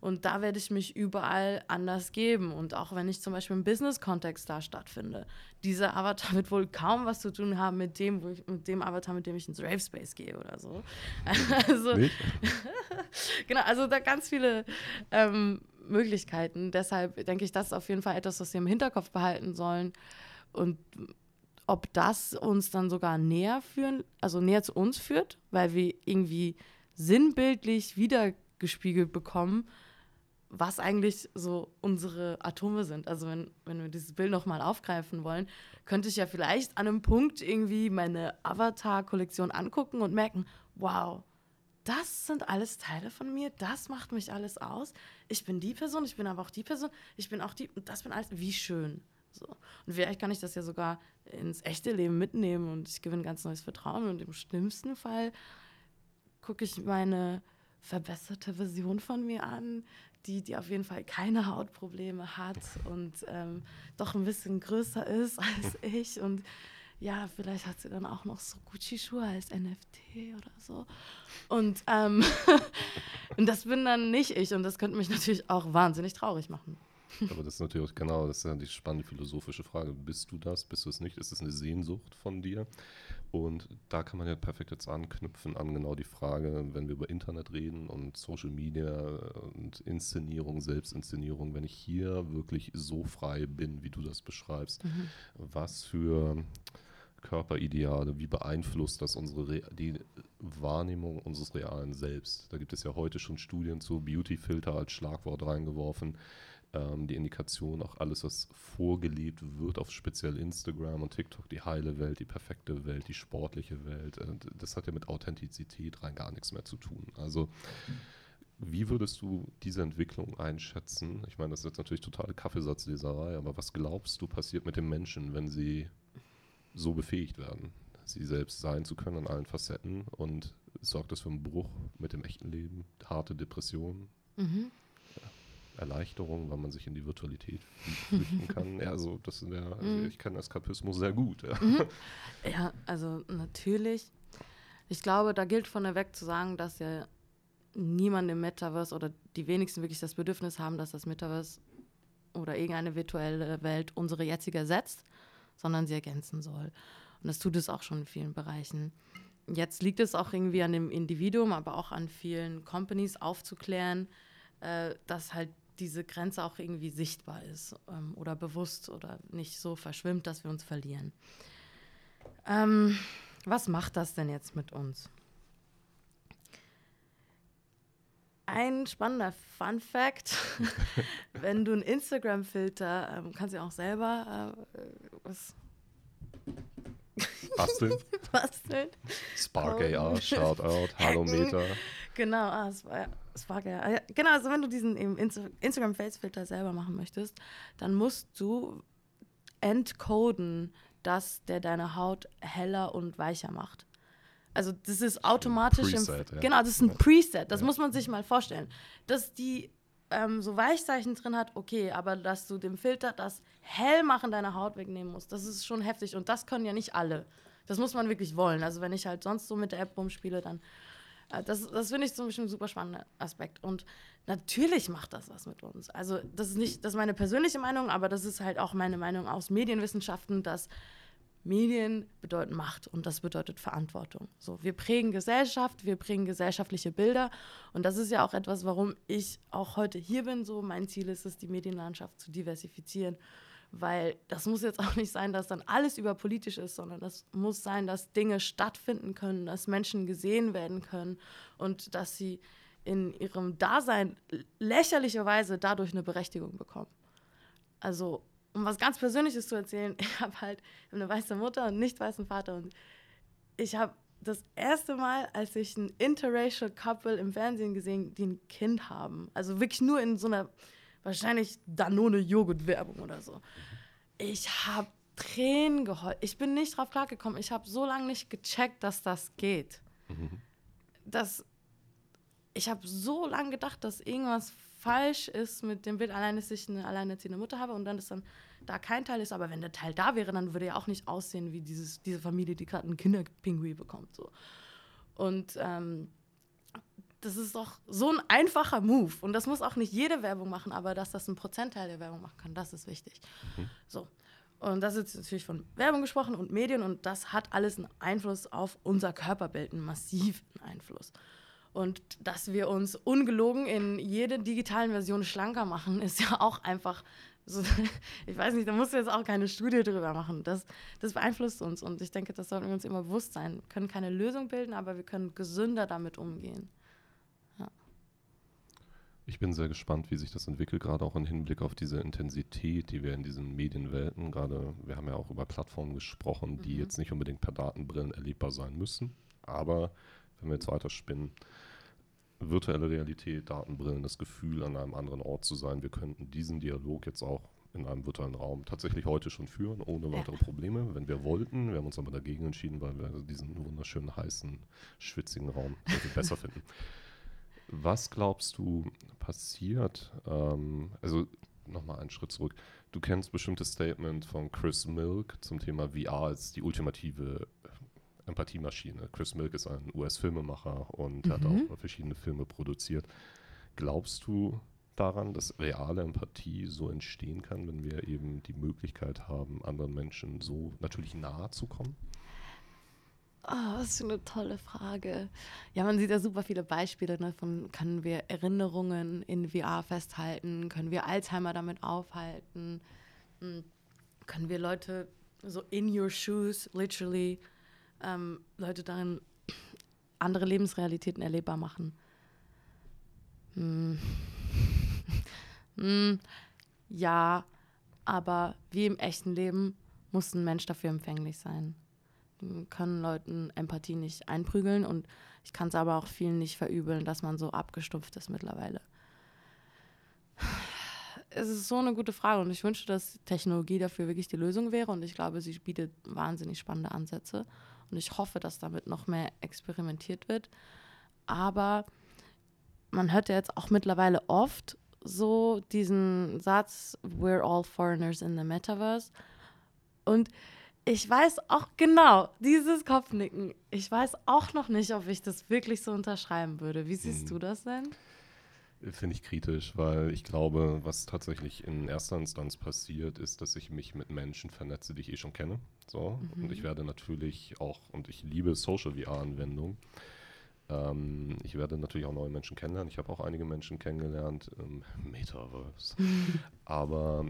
B: Und da werde ich mich überall anders geben. Und auch wenn ich zum Beispiel im Business-Kontext da stattfinde, dieser Avatar wird wohl kaum was zu tun haben mit dem, wo ich, mit dem Avatar, mit dem ich ins Rave Space gehe oder so. Also, genau, also da ganz viele ähm, Möglichkeiten. Deshalb denke ich, das ist auf jeden Fall etwas, was wir im Hinterkopf behalten sollen. Und ob das uns dann sogar näher führen, also näher zu uns führt, weil wir irgendwie sinnbildlich wiedergespiegelt bekommen, was eigentlich so unsere Atome sind. Also wenn, wenn wir dieses Bild nochmal aufgreifen wollen, könnte ich ja vielleicht an einem Punkt irgendwie meine Avatar-Kollektion angucken und merken, wow, das sind alles Teile von mir, das macht mich alles aus. Ich bin die Person, ich bin aber auch die Person, ich bin auch die, das bin alles, wie schön. So. Und vielleicht kann ich das ja sogar ins echte Leben mitnehmen und ich gewinne ganz neues Vertrauen und im schlimmsten Fall gucke ich meine verbesserte Version von mir an, die, die auf jeden Fall keine Hautprobleme hat und ähm, doch ein bisschen größer ist als ich und ja, vielleicht hat sie dann auch noch so Gucci-Schuhe als NFT oder so. Und, ähm, und das bin dann nicht ich und das könnte mich natürlich auch wahnsinnig traurig machen.
A: Aber das ist natürlich auch, genau, das ist ja die spannende philosophische Frage. Bist du das? Bist du es nicht? Ist es eine Sehnsucht von dir? Und da kann man ja perfekt jetzt anknüpfen an genau die Frage, wenn wir über Internet reden und Social Media und Inszenierung, Selbstinszenierung, wenn ich hier wirklich so frei bin, wie du das beschreibst, was für Körperideale, wie beeinflusst das unsere Re die Wahrnehmung unseres realen Selbst? Da gibt es ja heute schon Studien zu, Beauty-Filter als Schlagwort reingeworfen ähm, die Indikation, auch alles, was vorgelebt wird auf speziell Instagram und TikTok, die heile Welt, die perfekte Welt, die sportliche Welt, äh, das hat ja mit Authentizität rein gar nichts mehr zu tun. Also wie würdest du diese Entwicklung einschätzen? Ich meine, das ist jetzt natürlich totale Kaffeesatzleserei, aber was glaubst du passiert mit den Menschen, wenn sie so befähigt werden, sie selbst sein zu können in allen Facetten und sorgt das für einen Bruch mit dem echten Leben, harte Depressionen,
B: Mhm.
A: Erleichterung, weil man sich in die Virtualität flüchten kann. Ja, also das sind ja, also
B: Mhm.
A: ich kann Eskapismus sehr gut. Ja.
B: Ja, also natürlich. Ich glaube, da gilt von der weg zu sagen, dass ja niemand im Metaverse oder die wenigsten wirklich das Bedürfnis haben, dass das Metaverse oder irgendeine virtuelle Welt unsere jetzige ersetzt, sondern sie ergänzen soll. Und das tut es auch schon in vielen Bereichen. Jetzt liegt es auch irgendwie an dem Individuum, aber auch an vielen Companies aufzuklären, äh, dass halt diese Grenze auch irgendwie sichtbar ist ähm, oder bewusst oder nicht so verschwimmt, dass wir uns verlieren. Ähm, was macht das denn jetzt mit uns? Ein spannender Fun Fact: Wenn du einen Instagram-Filter, ähm, kannst du ja auch selber äh, was
A: Basteln,
B: basteln.
A: Spark. AR, Shoutout, Halometer.
B: Genau, ah, es war, es war geil. Ah, Genau, also wenn du diesen eben Insta Instagram Face Filter selber machen möchtest, dann musst du entcoden, dass der deine Haut heller und weicher macht. Also das ist automatisch im,
A: Preset, ja.
B: genau, das ist ein
A: Ja.
B: Preset. Das
A: Ja.
B: muss man sich mal vorstellen, dass die ähm, so Weichzeichen drin hat, okay, aber dass du dem Filter das Hellmachen deiner Haut wegnehmen musst, das ist schon heftig und das können ja nicht alle. Das muss man wirklich wollen. Also wenn ich halt sonst so mit der App rumspiele, dann das, das finde ich zum Beispiel ein super spannender Aspekt. Und natürlich macht das was mit uns. Also, das ist nicht, das ist meine persönliche Meinung, aber das ist halt auch meine Meinung aus Medienwissenschaften, dass Medien bedeuten Macht und das bedeutet Verantwortung. So, wir prägen Gesellschaft, wir prägen gesellschaftliche Bilder und das ist ja auch etwas, warum ich auch heute hier bin. So, mein Ziel ist es, die Medienlandschaft zu diversifizieren, weil das muss jetzt auch nicht sein, dass dann alles überpolitisch ist, sondern das muss sein, dass Dinge stattfinden können, dass Menschen gesehen werden können und dass sie in ihrem Dasein lächerlicherweise dadurch eine Berechtigung bekommen. Also, um was ganz Persönliches zu erzählen, ich habe halt eine weiße Mutter und einen nicht weißen Vater und ich habe das erste Mal, als ich ein interracial Couple im Fernsehen gesehen, die ein Kind haben, also wirklich nur in so einer wahrscheinlich Danone Joghurt Werbung oder so. Ich habe Tränen geheult. Ich bin nicht drauf klargekommen. Ich habe so lange nicht gecheckt, dass das geht. Das, ich habe so lange gedacht, dass irgendwas falsch ist mit dem Bild, allein, dass ich eine alleinerziehende Mutter habe und dann ist dann da kein Teil ist. Aber wenn der Teil da wäre, dann würde er auch nicht aussehen wie dieses, diese Familie, die gerade einen Kinderpinguin bekommt. So. Und ähm, das ist doch so ein einfacher Move. Und das muss auch nicht jede Werbung machen, aber dass das ein Prozentteil der Werbung machen kann, das ist wichtig. So. Und das ist natürlich von Werbung gesprochen und Medien und das hat alles einen Einfluss auf unser Körperbild, einen massiven Einfluss. Und dass wir uns ungelogen in jede digitalen Version schlanker machen, ist ja auch einfach so, ich weiß nicht, da musst du jetzt auch keine Studie drüber machen. Das, das beeinflusst uns und ich denke, das sollten wir uns immer bewusst sein. Wir können keine Lösung bilden, aber wir können gesünder damit umgehen.
A: Ich bin sehr gespannt, wie sich das entwickelt, gerade auch im Hinblick auf diese Intensität, die wir in diesen Medienwelten, gerade, wir haben ja auch über Plattformen gesprochen, die
B: Mhm.
A: jetzt nicht unbedingt per Datenbrillen erlebbar sein müssen. Aber wenn wir jetzt weiter spinnen, virtuelle Realität, Datenbrillen, das Gefühl, an einem anderen Ort zu sein, wir könnten diesen Dialog jetzt auch in einem virtuellen Raum tatsächlich heute schon führen, ohne weitere Probleme, wenn wir wollten. Wir haben uns aber dagegen entschieden, weil wir diesen wunderschönen, heißen, schwitzigen Raum besser finden. Was glaubst du passiert? Ähm, also nochmal einen Schritt zurück. Du kennst bestimmtes Statement von Chris Milk zum Thema VR als die ultimative äh, Empathiemaschine. Chris Milk ist ein US-Filmemacher und hat
B: Mhm.
A: auch verschiedene Filme produziert. Glaubst du daran, dass reale Empathie so entstehen kann, wenn wir eben die Möglichkeit haben, anderen Menschen so natürlich nahe zu kommen?
B: Oh, was für eine tolle Frage. Ja, man sieht ja super viele Beispiele ne, können wir Erinnerungen in VR festhalten, können wir Alzheimer damit aufhalten, Hm, können wir Leute so in your shoes, literally, ähm, Leute darin andere Lebensrealitäten erlebbar machen. Hm. Hm, ja, aber wie im echten Leben muss ein Mensch dafür empfänglich sein können Leuten Empathie nicht einprügeln und ich kann es aber auch vielen nicht verübeln, dass man so abgestumpft ist mittlerweile. es ist so eine gute Frage und ich wünsche, dass Technologie dafür wirklich die Lösung wäre und ich glaube, sie bietet wahnsinnig spannende Ansätze und ich hoffe, dass damit noch mehr experimentiert wird. Aber man hört ja jetzt auch mittlerweile oft so diesen Satz, we're all foreigners in the metaverse. Und ich weiß auch genau, dieses Kopfnicken, ich weiß auch noch nicht, ob ich das wirklich so unterschreiben würde. Wie siehst hm. du das denn?
A: Finde ich kritisch, weil ich glaube, was tatsächlich in erster Instanz passiert, ist, dass ich mich mit Menschen vernetze, die ich eh schon kenne. So. Mhm. Und ich werde natürlich auch, und ich liebe Social VR-Anwendungen. Ähm, ich werde natürlich auch neue Menschen kennenlernen. Ich habe auch einige Menschen kennengelernt im Metaverse. Aber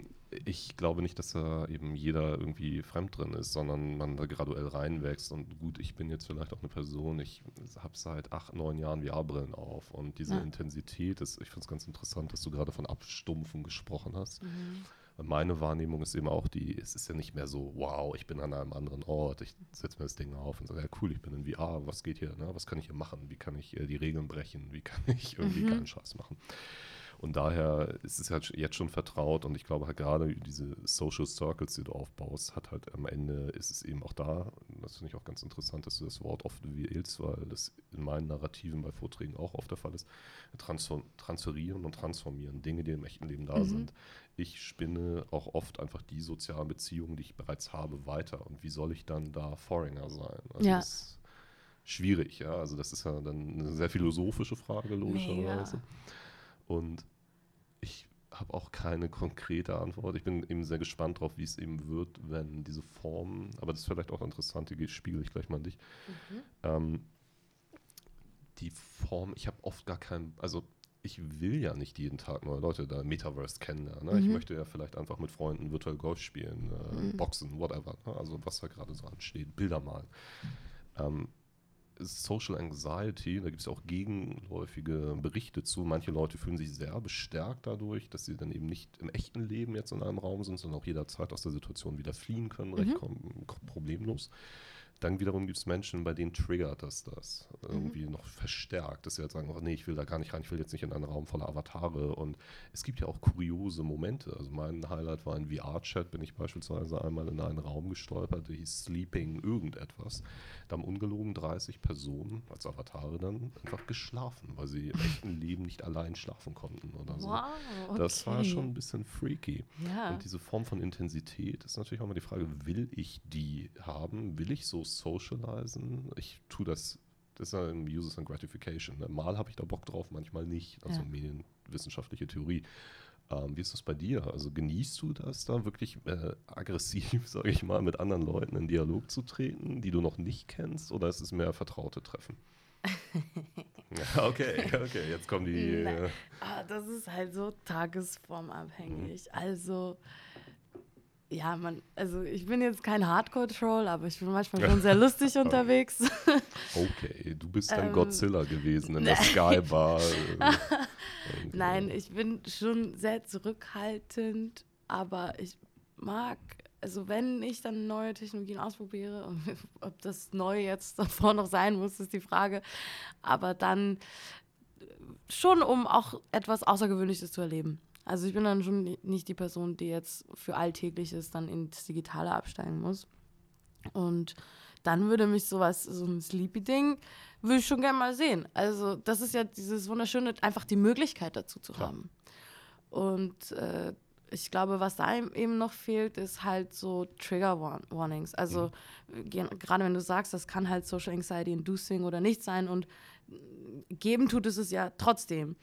A: ich glaube nicht, dass da eben jeder irgendwie fremd drin ist, sondern man da graduell reinwächst. Und gut, ich bin jetzt vielleicht auch eine Person, ich habe seit acht, neun Jahren VR-Brillen auf und diese ja. Intensität ist, ich finde es ganz interessant, dass du gerade von Abstumpfen gesprochen hast. Mhm. Meine Wahrnehmung ist eben auch die, es ist ja nicht mehr so, wow, ich bin an einem anderen Ort, ich setze mir das Ding auf und sage, ja cool, ich bin in VR, was geht hier, ne? was kann ich hier machen, wie kann ich äh, die Regeln brechen, wie kann ich irgendwie mhm. keinen Scheiß machen. Und daher ist es halt jetzt schon vertraut und ich glaube halt gerade diese Social Circles, die du aufbaust, hat halt am Ende ist es eben auch da. Das finde ich auch ganz interessant, dass du das Wort oft wählst, weil das in meinen Narrativen bei Vorträgen auch oft der Fall ist. Transfer transferieren und transformieren, Dinge, die im echten Leben da mhm. sind. Ich spinne auch oft einfach die sozialen Beziehungen, die ich bereits habe, weiter. Und wie soll ich dann da Foreigner sein? Also ja. Das, schwierig, ja. Also das ist ja dann eine sehr philosophische Frage, logischerweise. Und ich habe auch keine konkrete Antwort. Ich bin eben sehr gespannt darauf, wie es eben wird, wenn diese Form, aber das ist vielleicht auch interessant, die spiegel ich gleich mal an dich. Mhm. Ähm, die Form, ich habe oft gar keinen, also ich will ja nicht jeden Tag neue Leute da Metaverse kennenlernen. Ne? Mhm. Ich möchte ja vielleicht einfach mit Freunden virtuell Golf spielen, äh, mhm. Boxen, whatever. Ne? Also was da gerade so ansteht, Bilder malen. Ähm, Social Anxiety, da gibt es auch gegenläufige Berichte zu. Manche Leute fühlen sich sehr bestärkt dadurch, dass sie dann eben nicht im echten Leben jetzt in einem Raum sind, sondern auch jederzeit aus der Situation wieder fliehen können, mhm. recht problemlos. Dann wiederum gibt es Menschen, bei denen triggert das das irgendwie mhm. noch verstärkt, dass sie halt sagen, oh nee, ich will da gar nicht rein, ich will jetzt nicht in einen Raum voller Avatare. Und es gibt ja auch kuriose Momente. Also mein Highlight war ein VR-Chat, bin ich beispielsweise einmal in einen Raum gestolpert, der hieß Sleeping irgendetwas. Da haben ungelogen 30 Personen als Avatare dann einfach geschlafen, weil sie im echten Leben nicht allein schlafen konnten oder so. Wow, okay. Das war schon ein bisschen freaky. Ja. Und diese Form von Intensität ist natürlich auch mal die Frage, will ich die haben? Will ich so socialisen? Ich tue das das ist ja ein Users and Gratification. Ne? Mal habe ich da Bock drauf, manchmal nicht. Also ja. medienwissenschaftliche Theorie. Ähm, wie ist das bei dir? Also genießt du das da wirklich äh, aggressiv, sage ich mal, mit anderen Leuten in Dialog zu treten, die du noch nicht kennst, oder ist es mehr vertraute Treffen? okay, okay, jetzt kommen die. Äh
B: ah, das ist halt so tagesformabhängig. Mhm. Also ja, man, also ich bin jetzt kein Hardcore-Troll, aber ich bin manchmal schon sehr lustig unterwegs.
A: Okay, du bist dann ähm, Godzilla gewesen in der Sky-Bar.
B: Nein, ich bin schon sehr zurückhaltend, aber ich mag, also wenn ich dann neue Technologien ausprobiere, ob das neu jetzt davor noch sein muss, ist die Frage, aber dann schon, um auch etwas Außergewöhnliches zu erleben. Also ich bin dann schon nicht die Person, die jetzt für Alltägliches dann ins Digitale absteigen muss. Und dann würde mich sowas, so ein Sleepy-Ding, würde ich schon gerne mal sehen. Also das ist ja dieses Wunderschöne, einfach die Möglichkeit dazu zu Klar. haben. Und äh, ich glaube, was da eben noch fehlt, ist halt so Trigger Warnings. Also mhm. gerade wenn du sagst, das kann halt Social Anxiety Inducing oder nicht sein und geben tut es es ja trotzdem.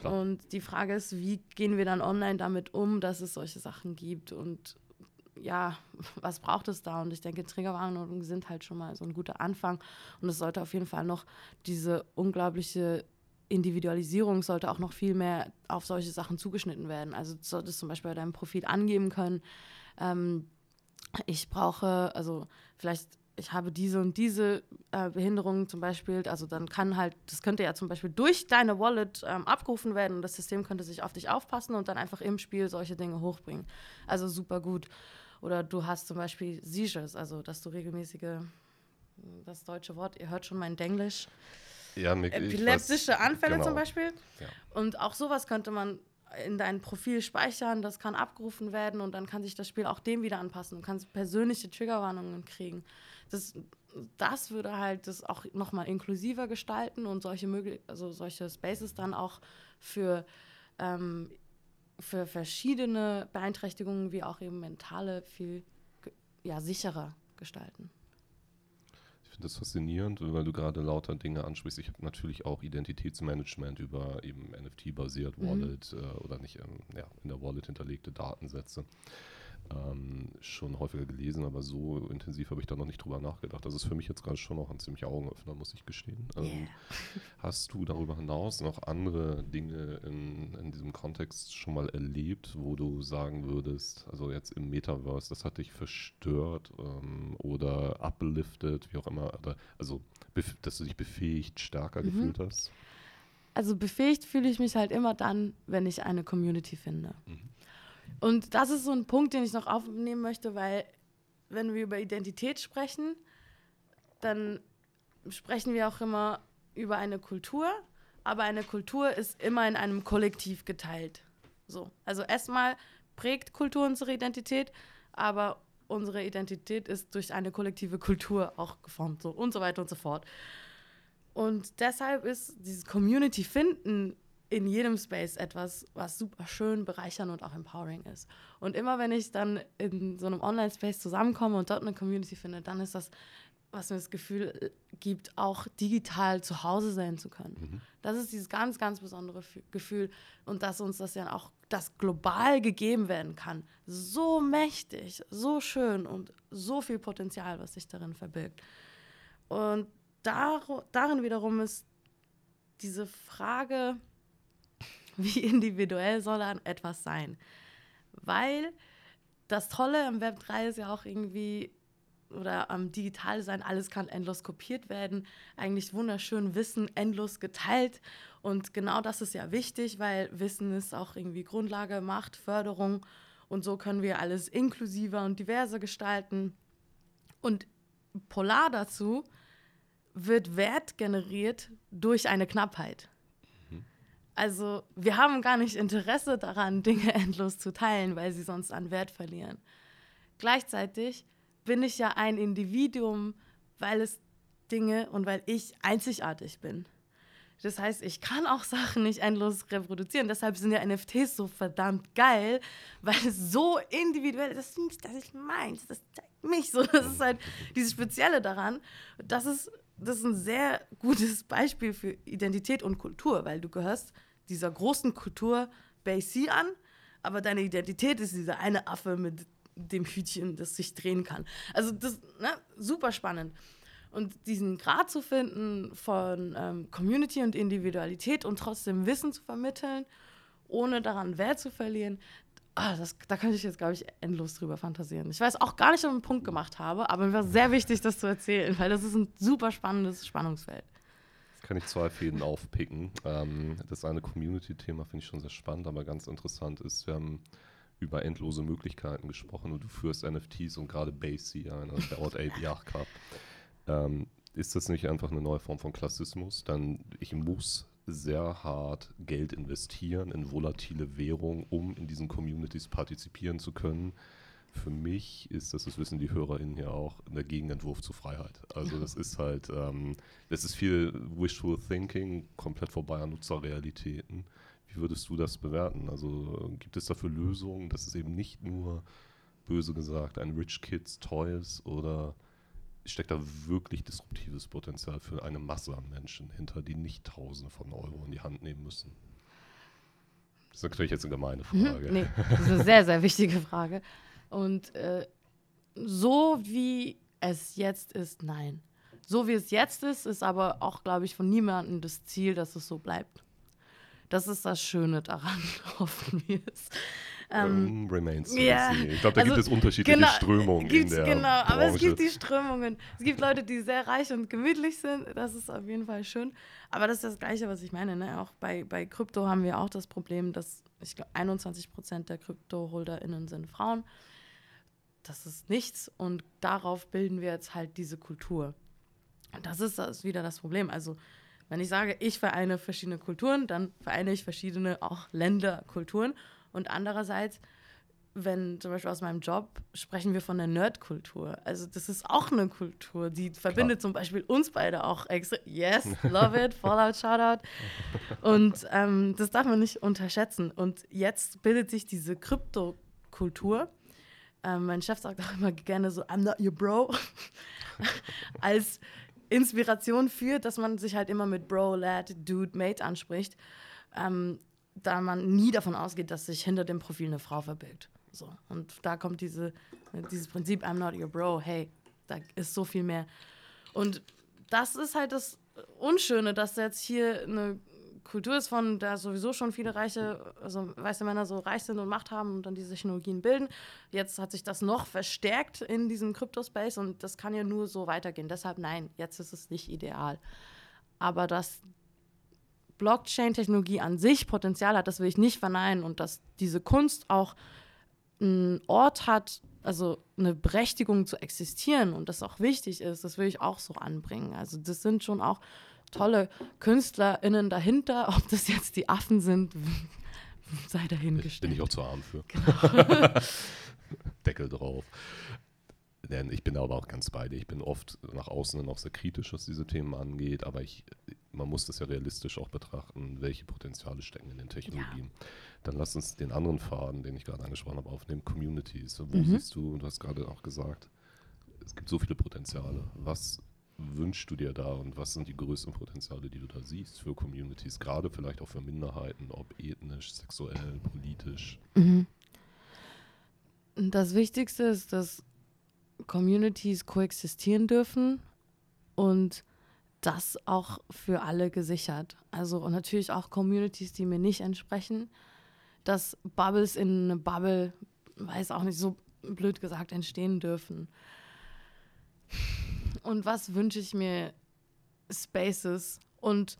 B: Klar. Und die Frage ist, wie gehen wir dann online damit um, dass es solche Sachen gibt und ja, was braucht es da? Und ich denke, Triggerwarnungen sind halt schon mal so ein guter Anfang. Und es sollte auf jeden Fall noch diese unglaubliche Individualisierung sollte auch noch viel mehr auf solche Sachen zugeschnitten werden. Also du solltest zum Beispiel bei deinem Profil angeben können, ähm, ich brauche, also vielleicht ich habe diese und diese äh, Behinderungen zum Beispiel, also dann kann halt, das könnte ja zum Beispiel durch deine Wallet ähm, abgerufen werden und das System könnte sich auf dich aufpassen und dann einfach im Spiel solche Dinge hochbringen. Also super gut. Oder du hast zum Beispiel Seizures, also dass du regelmäßige, das deutsche Wort, ihr hört schon mein Denglisch. Ja, Epileptische weiß, Anfälle genau. zum Beispiel. Ja. Und auch sowas könnte man in dein Profil speichern, das kann abgerufen werden und dann kann sich das Spiel auch dem wieder anpassen. Du kannst persönliche Triggerwarnungen kriegen. Das, das würde halt das auch nochmal inklusiver gestalten und solche, möglich also solche Spaces dann auch für, ähm, für verschiedene Beeinträchtigungen wie auch eben mentale viel ja, sicherer gestalten.
A: Ich finde das faszinierend, weil du gerade lauter Dinge ansprichst. Ich habe natürlich auch Identitätsmanagement über eben NFT-basiert mhm. Wallet mhm. äh, oder nicht ähm, ja, in der Wallet hinterlegte Datensätze ähm, schon häufiger gelesen, aber so intensiv habe ich da noch nicht drüber nachgedacht. Das ist für mich jetzt gerade schon noch ein ziemlicher Augenöffner, muss ich gestehen. Ähm, yeah. Hast du darüber hinaus noch andere Dinge in, in diesem Kontext schon mal erlebt, wo du sagen würdest, also jetzt im Metaverse, das hat dich verstört ähm, oder uplifted, wie auch immer, oder, also dass du dich befähigt, stärker mhm. gefühlt hast?
B: Also befähigt fühle ich mich halt immer dann, wenn ich eine Community finde. Mhm. Und das ist so ein Punkt, den ich noch aufnehmen möchte, weil wenn wir über Identität sprechen, dann sprechen wir auch immer über eine Kultur, aber eine Kultur ist immer in einem Kollektiv geteilt. So, also erstmal prägt Kultur unsere Identität, aber unsere Identität ist durch eine kollektive Kultur auch geformt, so und so weiter und so fort. Und deshalb ist dieses Community finden in jedem Space etwas, was super schön, bereichernd und auch empowering ist. Und immer wenn ich dann in so einem Online-Space zusammenkomme und dort eine Community finde, dann ist das, was mir das Gefühl äh, gibt, auch digital zu Hause sein zu können. Mhm. Das ist dieses ganz, ganz besondere Gefühl und dass uns das ja auch das global gegeben werden kann. So mächtig, so schön und so viel Potenzial, was sich darin verbirgt. Und dar darin wiederum ist diese Frage, wie individuell soll dann etwas sein? Weil das Tolle am Web 3 ist ja auch irgendwie, oder am Digitaldesign, alles kann endlos kopiert werden, eigentlich wunderschön Wissen endlos geteilt. Und genau das ist ja wichtig, weil Wissen ist auch irgendwie Grundlage, Macht, Förderung. Und so können wir alles inklusiver und diverser gestalten. Und polar dazu wird Wert generiert durch eine Knappheit. Also wir haben gar nicht Interesse daran, Dinge endlos zu teilen, weil sie sonst an Wert verlieren. Gleichzeitig bin ich ja ein Individuum, weil es Dinge und weil ich einzigartig bin. Das heißt, ich kann auch Sachen nicht endlos reproduzieren. Deshalb sind ja NFTs so verdammt geil, weil es so individuell ist. Das ist nicht, dass ich meins, das zeigt mich so. Das ist halt dieses Spezielle daran. Das ist, das ist ein sehr gutes Beispiel für Identität und Kultur, weil du gehörst dieser großen Kultur BC an, aber deine Identität ist dieser eine Affe mit dem Hütchen, das sich drehen kann. Also das ne, super spannend. Und diesen Grad zu finden von ähm, Community und Individualität und trotzdem Wissen zu vermitteln, ohne daran Wert zu verlieren, ah, das, da könnte ich jetzt, glaube ich, endlos drüber fantasieren. Ich weiß auch gar nicht, ob ich einen Punkt gemacht habe, aber mir war sehr wichtig, das zu erzählen, weil das ist ein super spannendes Spannungsfeld
A: kann ich zwei Fäden aufpicken. Ähm, das eine Community-Thema finde ich schon sehr spannend, aber ganz interessant ist, wir haben über endlose Möglichkeiten gesprochen und du führst NFTs und gerade Basie ein, also der Ort APR Cup. Ähm, ist das nicht einfach eine neue Form von Klassismus? Dann ich muss sehr hart Geld investieren in volatile Währung, um in diesen Communities partizipieren zu können für mich ist, das, das wissen die HörerInnen ja auch, der Gegenentwurf zur Freiheit. Also das ist halt, ähm, das ist viel Wishful Thinking, komplett vorbei an Nutzerrealitäten. Wie würdest du das bewerten? Also gibt es dafür Lösungen, dass es eben nicht nur, böse gesagt, ein Rich Kids Toy ist oder steckt da wirklich disruptives Potenzial für eine Masse an Menschen hinter, die nicht Tausende von Euro in die Hand nehmen müssen? Das ist natürlich jetzt eine gemeine mhm. Frage.
B: nee, das ist eine sehr, sehr wichtige Frage. Und äh, so wie es jetzt ist, nein. So wie es jetzt ist, ist aber auch, glaube ich, von niemandem das Ziel, dass es so bleibt. Das ist das Schöne daran, hoffen wir es.
A: Ähm, remains ja, Ich glaube, da also, gibt es unterschiedliche genau, Strömungen in der Genau, Branche.
B: aber es gibt die Strömungen. Es gibt Leute, die sehr reich und gemütlich sind. Das ist auf jeden Fall schön. Aber das ist das Gleiche, was ich meine. Ne? Auch bei, bei Krypto haben wir auch das Problem, dass ich glaube, 21 Prozent der Krypto-HolderInnen sind Frauen das ist nichts und darauf bilden wir jetzt halt diese Kultur. Und das ist, das ist wieder das Problem. Also Wenn ich sage, ich vereine verschiedene Kulturen, dann vereine ich verschiedene auch Länder, Kulturen. Und andererseits, wenn zum Beispiel aus meinem Job sprechen wir von der Nerdkultur. Also das ist auch eine Kultur, die verbindet Klar. zum Beispiel uns beide auch extra. Yes, love it, Fallout, Shoutout. Und ähm, das darf man nicht unterschätzen. Und jetzt bildet sich diese Kryptokultur. Ähm, mein Chef sagt auch immer gerne so, I'm not your bro. Als Inspiration für, dass man sich halt immer mit Bro, Lad, Dude, Mate anspricht. Ähm, da man nie davon ausgeht, dass sich hinter dem Profil eine Frau verbirgt. So. Und da kommt diese, dieses Prinzip, I'm not your bro, hey, da ist so viel mehr. Und das ist halt das Unschöne, dass jetzt hier eine Kultur ist, von der sowieso schon viele reiche, also weiße Männer so reich sind und Macht haben und dann diese Technologien bilden. Jetzt hat sich das noch verstärkt in diesem Crypto-Space und das kann ja nur so weitergehen. Deshalb nein, jetzt ist es nicht ideal. Aber dass Blockchain-Technologie an sich Potenzial hat, das will ich nicht verneinen und dass diese Kunst auch einen Ort hat, also eine Berechtigung zu existieren und das auch wichtig ist, das will ich auch so anbringen. Also das sind schon auch tolle KünstlerInnen dahinter, ob das jetzt die Affen sind, sei dahingestellt.
A: Bin ich auch zu arm für. Genau. Deckel drauf. Denn ich bin aber auch ganz bei dir. Ich bin oft nach außen noch sehr kritisch, was diese Themen angeht, aber ich, man muss das ja realistisch auch betrachten, welche Potenziale stecken in den Technologien. Ja. Dann lass uns den anderen Faden, den ich gerade angesprochen habe, aufnehmen, Communities. Wo mhm. siehst du, und du hast gerade auch gesagt, es gibt so viele Potenziale. Was wünschst du dir da und was sind die größten Potenziale, die du da siehst für Communities, gerade vielleicht auch für Minderheiten, ob ethnisch, sexuell, politisch? Mhm.
B: Das Wichtigste ist, dass Communities koexistieren dürfen und das auch für alle gesichert. Also und natürlich auch Communities, die mir nicht entsprechen, dass Bubbles in eine Bubble, weiß auch nicht, so blöd gesagt, entstehen dürfen. Und was wünsche ich mir? Spaces und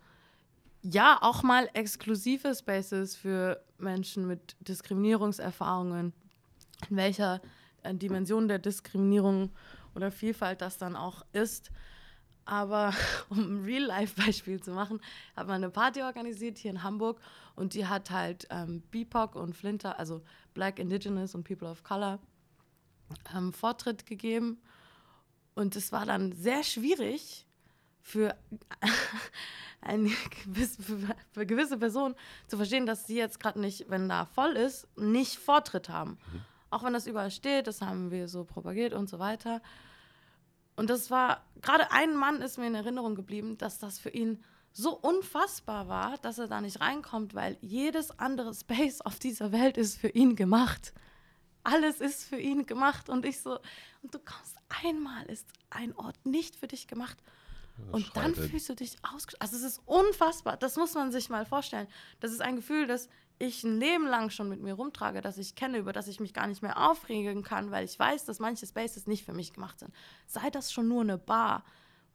B: ja, auch mal exklusive Spaces für Menschen mit Diskriminierungserfahrungen, in welcher äh, Dimension der Diskriminierung oder Vielfalt das dann auch ist. Aber um ein Real-Life-Beispiel zu machen, hat man eine Party organisiert hier in Hamburg und die hat halt ähm, BIPOC und Flinter, also Black, Indigenous und People of Color, ähm, Vortritt gegeben. Und es war dann sehr schwierig für, eine gewisse, für gewisse Personen zu verstehen, dass sie jetzt gerade nicht, wenn da voll ist, nicht Vortritt haben. Mhm. Auch wenn das überall steht, das haben wir so propagiert und so weiter. Und das war, gerade ein Mann ist mir in Erinnerung geblieben, dass das für ihn so unfassbar war, dass er da nicht reinkommt, weil jedes andere Space auf dieser Welt ist für ihn gemacht. Alles ist für ihn gemacht und ich so, und du kommst einmal, ist ein Ort nicht für dich gemacht. Und dann fühlst du dich ausgeschlossen. Also es ist unfassbar, das muss man sich mal vorstellen. Das ist ein Gefühl, das ich ein Leben lang schon mit mir rumtrage, das ich kenne, über das ich mich gar nicht mehr aufregen kann, weil ich weiß, dass manche Spaces nicht für mich gemacht sind. Sei das schon nur eine Bar,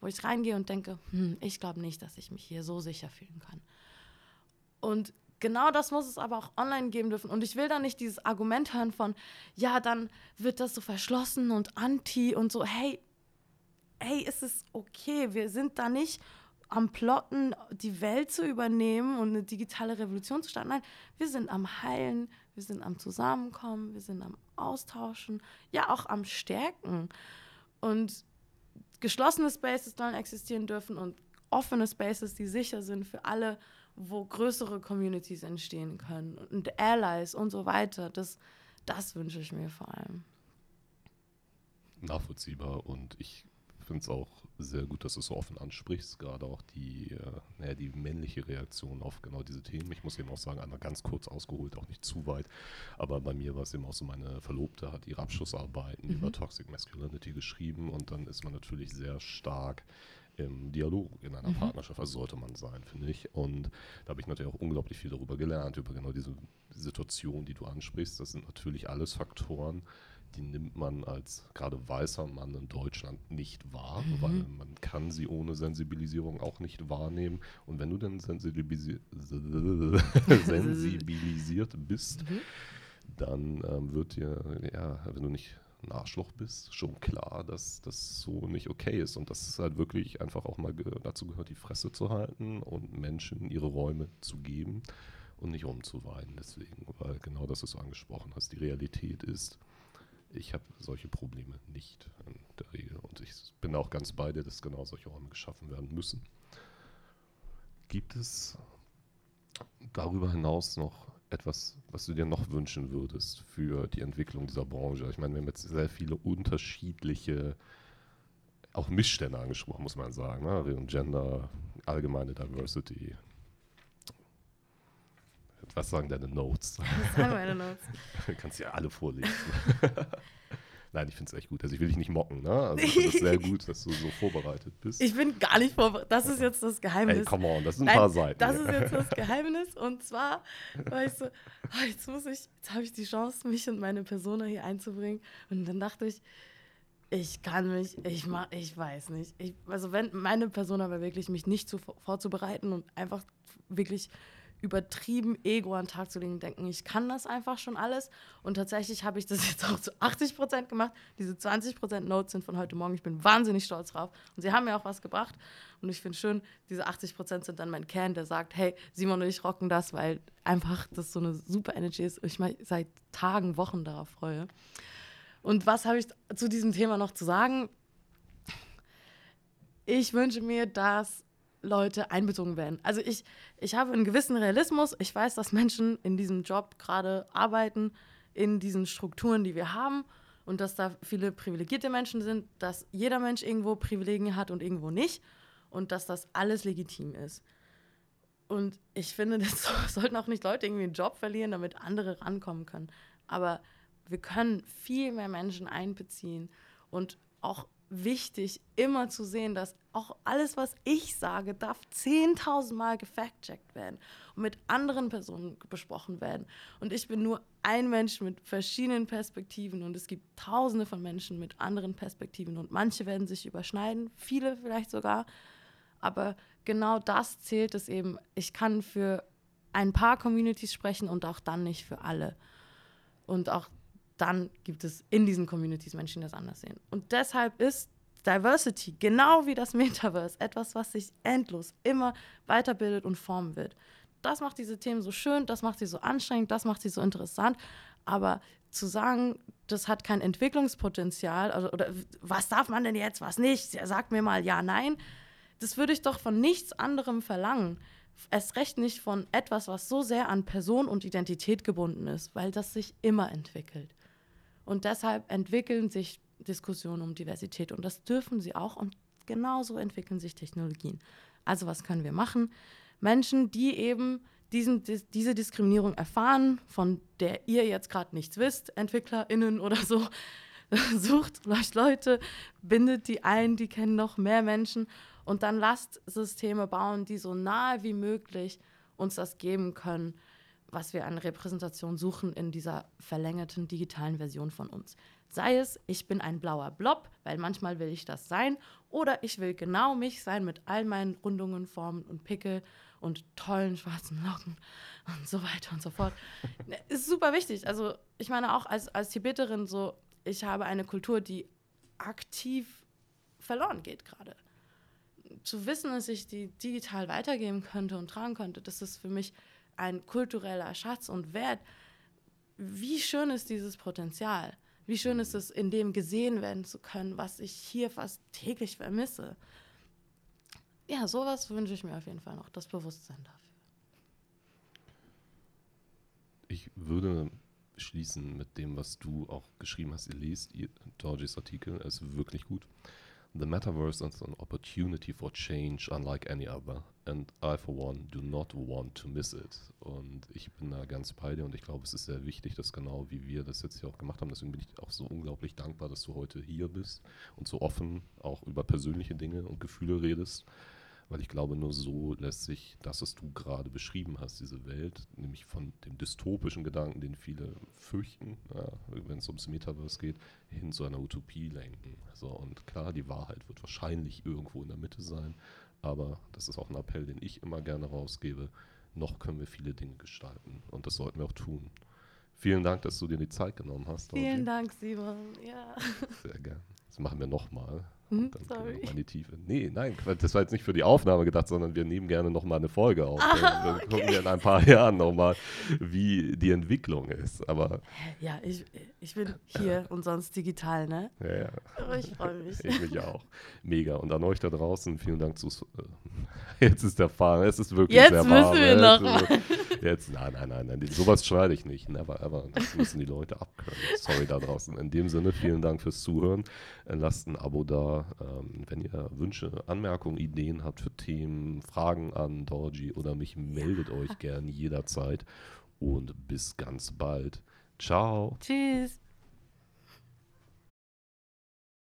B: wo ich reingehe und denke, hm, ich glaube nicht, dass ich mich hier so sicher fühlen kann. Und genau das muss es aber auch online geben dürfen. Und ich will da nicht dieses Argument hören von, ja, dann wird das so verschlossen und anti und so. Hey, hey, ist es okay? Wir sind da nicht am Plotten, die Welt zu übernehmen und eine digitale Revolution zu starten. Nein, wir sind am Heilen, wir sind am Zusammenkommen, wir sind am Austauschen, ja auch am Stärken. Und geschlossene Spaces sollen existieren dürfen und offene Spaces, die sicher sind für alle, wo größere Communities entstehen können und Allies und so weiter. Das, das wünsche ich mir vor allem.
A: Nachvollziehbar und ich finde es auch sehr gut, dass du es so offen ansprichst, gerade auch die, äh, naja, die männliche Reaktion auf genau diese Themen. Ich muss eben auch sagen, einmal ganz kurz ausgeholt, auch nicht zu weit, aber bei mir war es eben auch so, meine Verlobte hat ihre Abschlussarbeiten mhm. über Toxic Masculinity geschrieben und dann ist man natürlich sehr stark im Dialog in einer mhm. Partnerschaft, also sollte man sein, finde ich. Und da habe ich natürlich auch unglaublich viel darüber gelernt, über genau diese Situation, die du ansprichst. Das sind natürlich alles Faktoren, die nimmt man als gerade weißer Mann in Deutschland nicht wahr, mhm. weil man kann sie ohne Sensibilisierung auch nicht wahrnehmen. Und wenn du dann sensibilisi sensibilisiert bist, mhm. dann ähm, wird dir, ja, wenn du nicht ein Arschloch bist, schon klar, dass das so nicht okay ist und dass es halt wirklich einfach auch mal ge dazu gehört, die Fresse zu halten und Menschen ihre Räume zu geben und nicht umzuweinen. Deswegen, weil genau das, was du angesprochen hast, die Realität ist, ich habe solche Probleme nicht in der Regel und ich bin auch ganz bei dir, dass genau solche Räume geschaffen werden müssen. Gibt es darüber hinaus noch etwas, was du dir noch wünschen würdest für die Entwicklung dieser Branche? Ich meine, wir haben jetzt sehr viele unterschiedliche, auch Missstände angesprochen, muss man sagen. Ne? Gender, allgemeine Diversity. Was sagen deine Notes?
B: Was sagen meine Notes?
A: Du kannst ja alle vorlesen. Nein, ich finde es echt gut. Also ich will dich nicht mocken, ne? Also ich finde es sehr gut, dass du so vorbereitet bist.
B: Ich bin gar nicht vorbereitet. Das ist jetzt das Geheimnis.
A: Ey, come on, das sind ein
B: Nein,
A: paar Seiten.
B: Das ist jetzt das Geheimnis. Und zwar, weil ich so, ah, jetzt muss ich, jetzt habe ich die Chance, mich und meine Persona hier einzubringen. Und dann dachte ich, ich kann mich, ich mach, ich weiß nicht. Ich, also wenn meine Persona war wirklich, mich nicht zu, vorzubereiten und einfach wirklich übertrieben Ego an den Tag zu legen und denken, ich kann das einfach schon alles. Und tatsächlich habe ich das jetzt auch zu 80 Prozent gemacht. Diese 20 Prozent Notes sind von heute Morgen. Ich bin wahnsinnig stolz drauf. Und sie haben mir auch was gebracht. Und ich finde schön, diese 80 Prozent sind dann mein Kern, der sagt, hey, Simon und ich rocken das, weil einfach das so eine super Energy ist. Ich mich seit Tagen, Wochen darauf freue. Und was habe ich zu diesem Thema noch zu sagen? Ich wünsche mir, dass Leute einbezogen werden. Also ich, ich habe einen gewissen Realismus. Ich weiß, dass Menschen in diesem Job gerade arbeiten, in diesen Strukturen, die wir haben und dass da viele privilegierte Menschen sind, dass jeder Mensch irgendwo Privilegien hat und irgendwo nicht und dass das alles legitim ist. Und ich finde, das sollten auch nicht Leute irgendwie einen Job verlieren, damit andere rankommen können. Aber wir können viel mehr Menschen einbeziehen und auch wichtig, immer zu sehen, dass auch alles, was ich sage, darf 10.000 Mal gefact-checkt werden und mit anderen Personen besprochen werden. Und ich bin nur ein Mensch mit verschiedenen Perspektiven und es gibt tausende von Menschen mit anderen Perspektiven und manche werden sich überschneiden, viele vielleicht sogar. Aber genau das zählt es eben. Ich kann für ein paar Communities sprechen und auch dann nicht für alle. Und auch dann gibt es in diesen Communities Menschen, die das anders sehen. Und deshalb ist Diversity, genau wie das Metaverse, etwas, was sich endlos immer weiterbildet und formen wird. Das macht diese Themen so schön, das macht sie so anstrengend, das macht sie so interessant. Aber zu sagen, das hat kein Entwicklungspotenzial oder, oder was darf man denn jetzt, was nicht, sagt mir mal ja, nein, das würde ich doch von nichts anderem verlangen. Erst recht nicht von etwas, was so sehr an Person und Identität gebunden ist, weil das sich immer entwickelt. Und deshalb entwickeln sich Diskussionen um Diversität und das dürfen sie auch und genauso entwickeln sich Technologien. Also was können wir machen? Menschen, die eben diesen, diese Diskriminierung erfahren, von der ihr jetzt gerade nichts wisst, EntwicklerInnen oder so, sucht euch Leute, bindet die ein, die kennen noch mehr Menschen und dann lasst Systeme bauen, die so nahe wie möglich uns das geben können, was wir an Repräsentation suchen in dieser verlängerten digitalen Version von uns. Sei es, ich bin ein blauer Blob, weil manchmal will ich das sein, oder ich will genau mich sein mit all meinen Rundungen, Formen und Pickel und tollen schwarzen Locken und so weiter und so fort. Ist super wichtig. Also ich meine auch als, als Tibeterin so, ich habe eine Kultur, die aktiv verloren geht gerade. Zu wissen, dass ich die digital weitergeben könnte und tragen könnte, das ist für mich ein kultureller Schatz und Wert. Wie schön ist dieses Potenzial? Wie schön ist es, in dem gesehen werden zu können, was ich hier fast täglich vermisse. Ja, sowas wünsche ich mir auf jeden Fall noch, das Bewusstsein dafür.
A: Ich würde schließen mit dem, was du auch geschrieben hast. Ihr lest Georgies Artikel, er ist wirklich gut. The metaverse is an opportunity for change unlike any other. And I, for one, do not want to miss it. Und ich bin da ganz bei dir und ich glaube, es ist sehr wichtig, dass genau wie wir das jetzt hier auch gemacht haben, deswegen bin ich auch so unglaublich dankbar, dass du heute hier bist und so offen auch über persönliche Dinge und Gefühle redest weil ich glaube, nur so lässt sich das, was du gerade beschrieben hast, diese Welt, nämlich von dem dystopischen Gedanken, den viele fürchten, ja, wenn es ums Metaverse geht, hin zu einer Utopie lenken. So, und klar, die Wahrheit wird wahrscheinlich irgendwo in der Mitte sein, aber das ist auch ein Appell, den ich immer gerne rausgebe, noch können wir viele Dinge gestalten und das sollten wir auch tun. Vielen Dank, dass du dir die Zeit genommen hast.
B: Vielen Dank, Simon. Ja.
A: Sehr gern. Das machen wir nochmal.
B: Hm,
A: Dann
B: sorry.
A: wir mal in die Tiefe. Nee, nein, das war jetzt nicht für die Aufnahme gedacht, sondern wir nehmen gerne nochmal eine Folge auf.
B: Ah,
A: Dann gucken wir in ein paar Jahren nochmal, wie die Entwicklung ist. Aber
B: Ja, ich, ich bin hier und sonst digital, ne?
A: ja, ja.
B: Aber ich freue mich.
A: Ich mich auch. Mega. Und an euch da draußen, vielen Dank zu. Äh, jetzt ist der Fahren. Es ist wirklich
B: Jetzt
A: sehr
B: müssen
A: warm.
B: wir
A: Jetzt
B: noch
A: ist es- Jetzt, nein, nein, nein, nein. Sowas schneide ich nicht. Never ever. Das müssen die Leute abkönnen. Sorry da draußen. In dem Sinne, vielen Dank fürs Zuhören. Äh, Lasst ein Abo da. Ähm, wenn ihr Wünsche, Anmerkungen, Ideen habt für Themen, Fragen an Dorji oder mich, meldet euch gern jederzeit. Und bis ganz bald. Ciao.
B: Tschüss.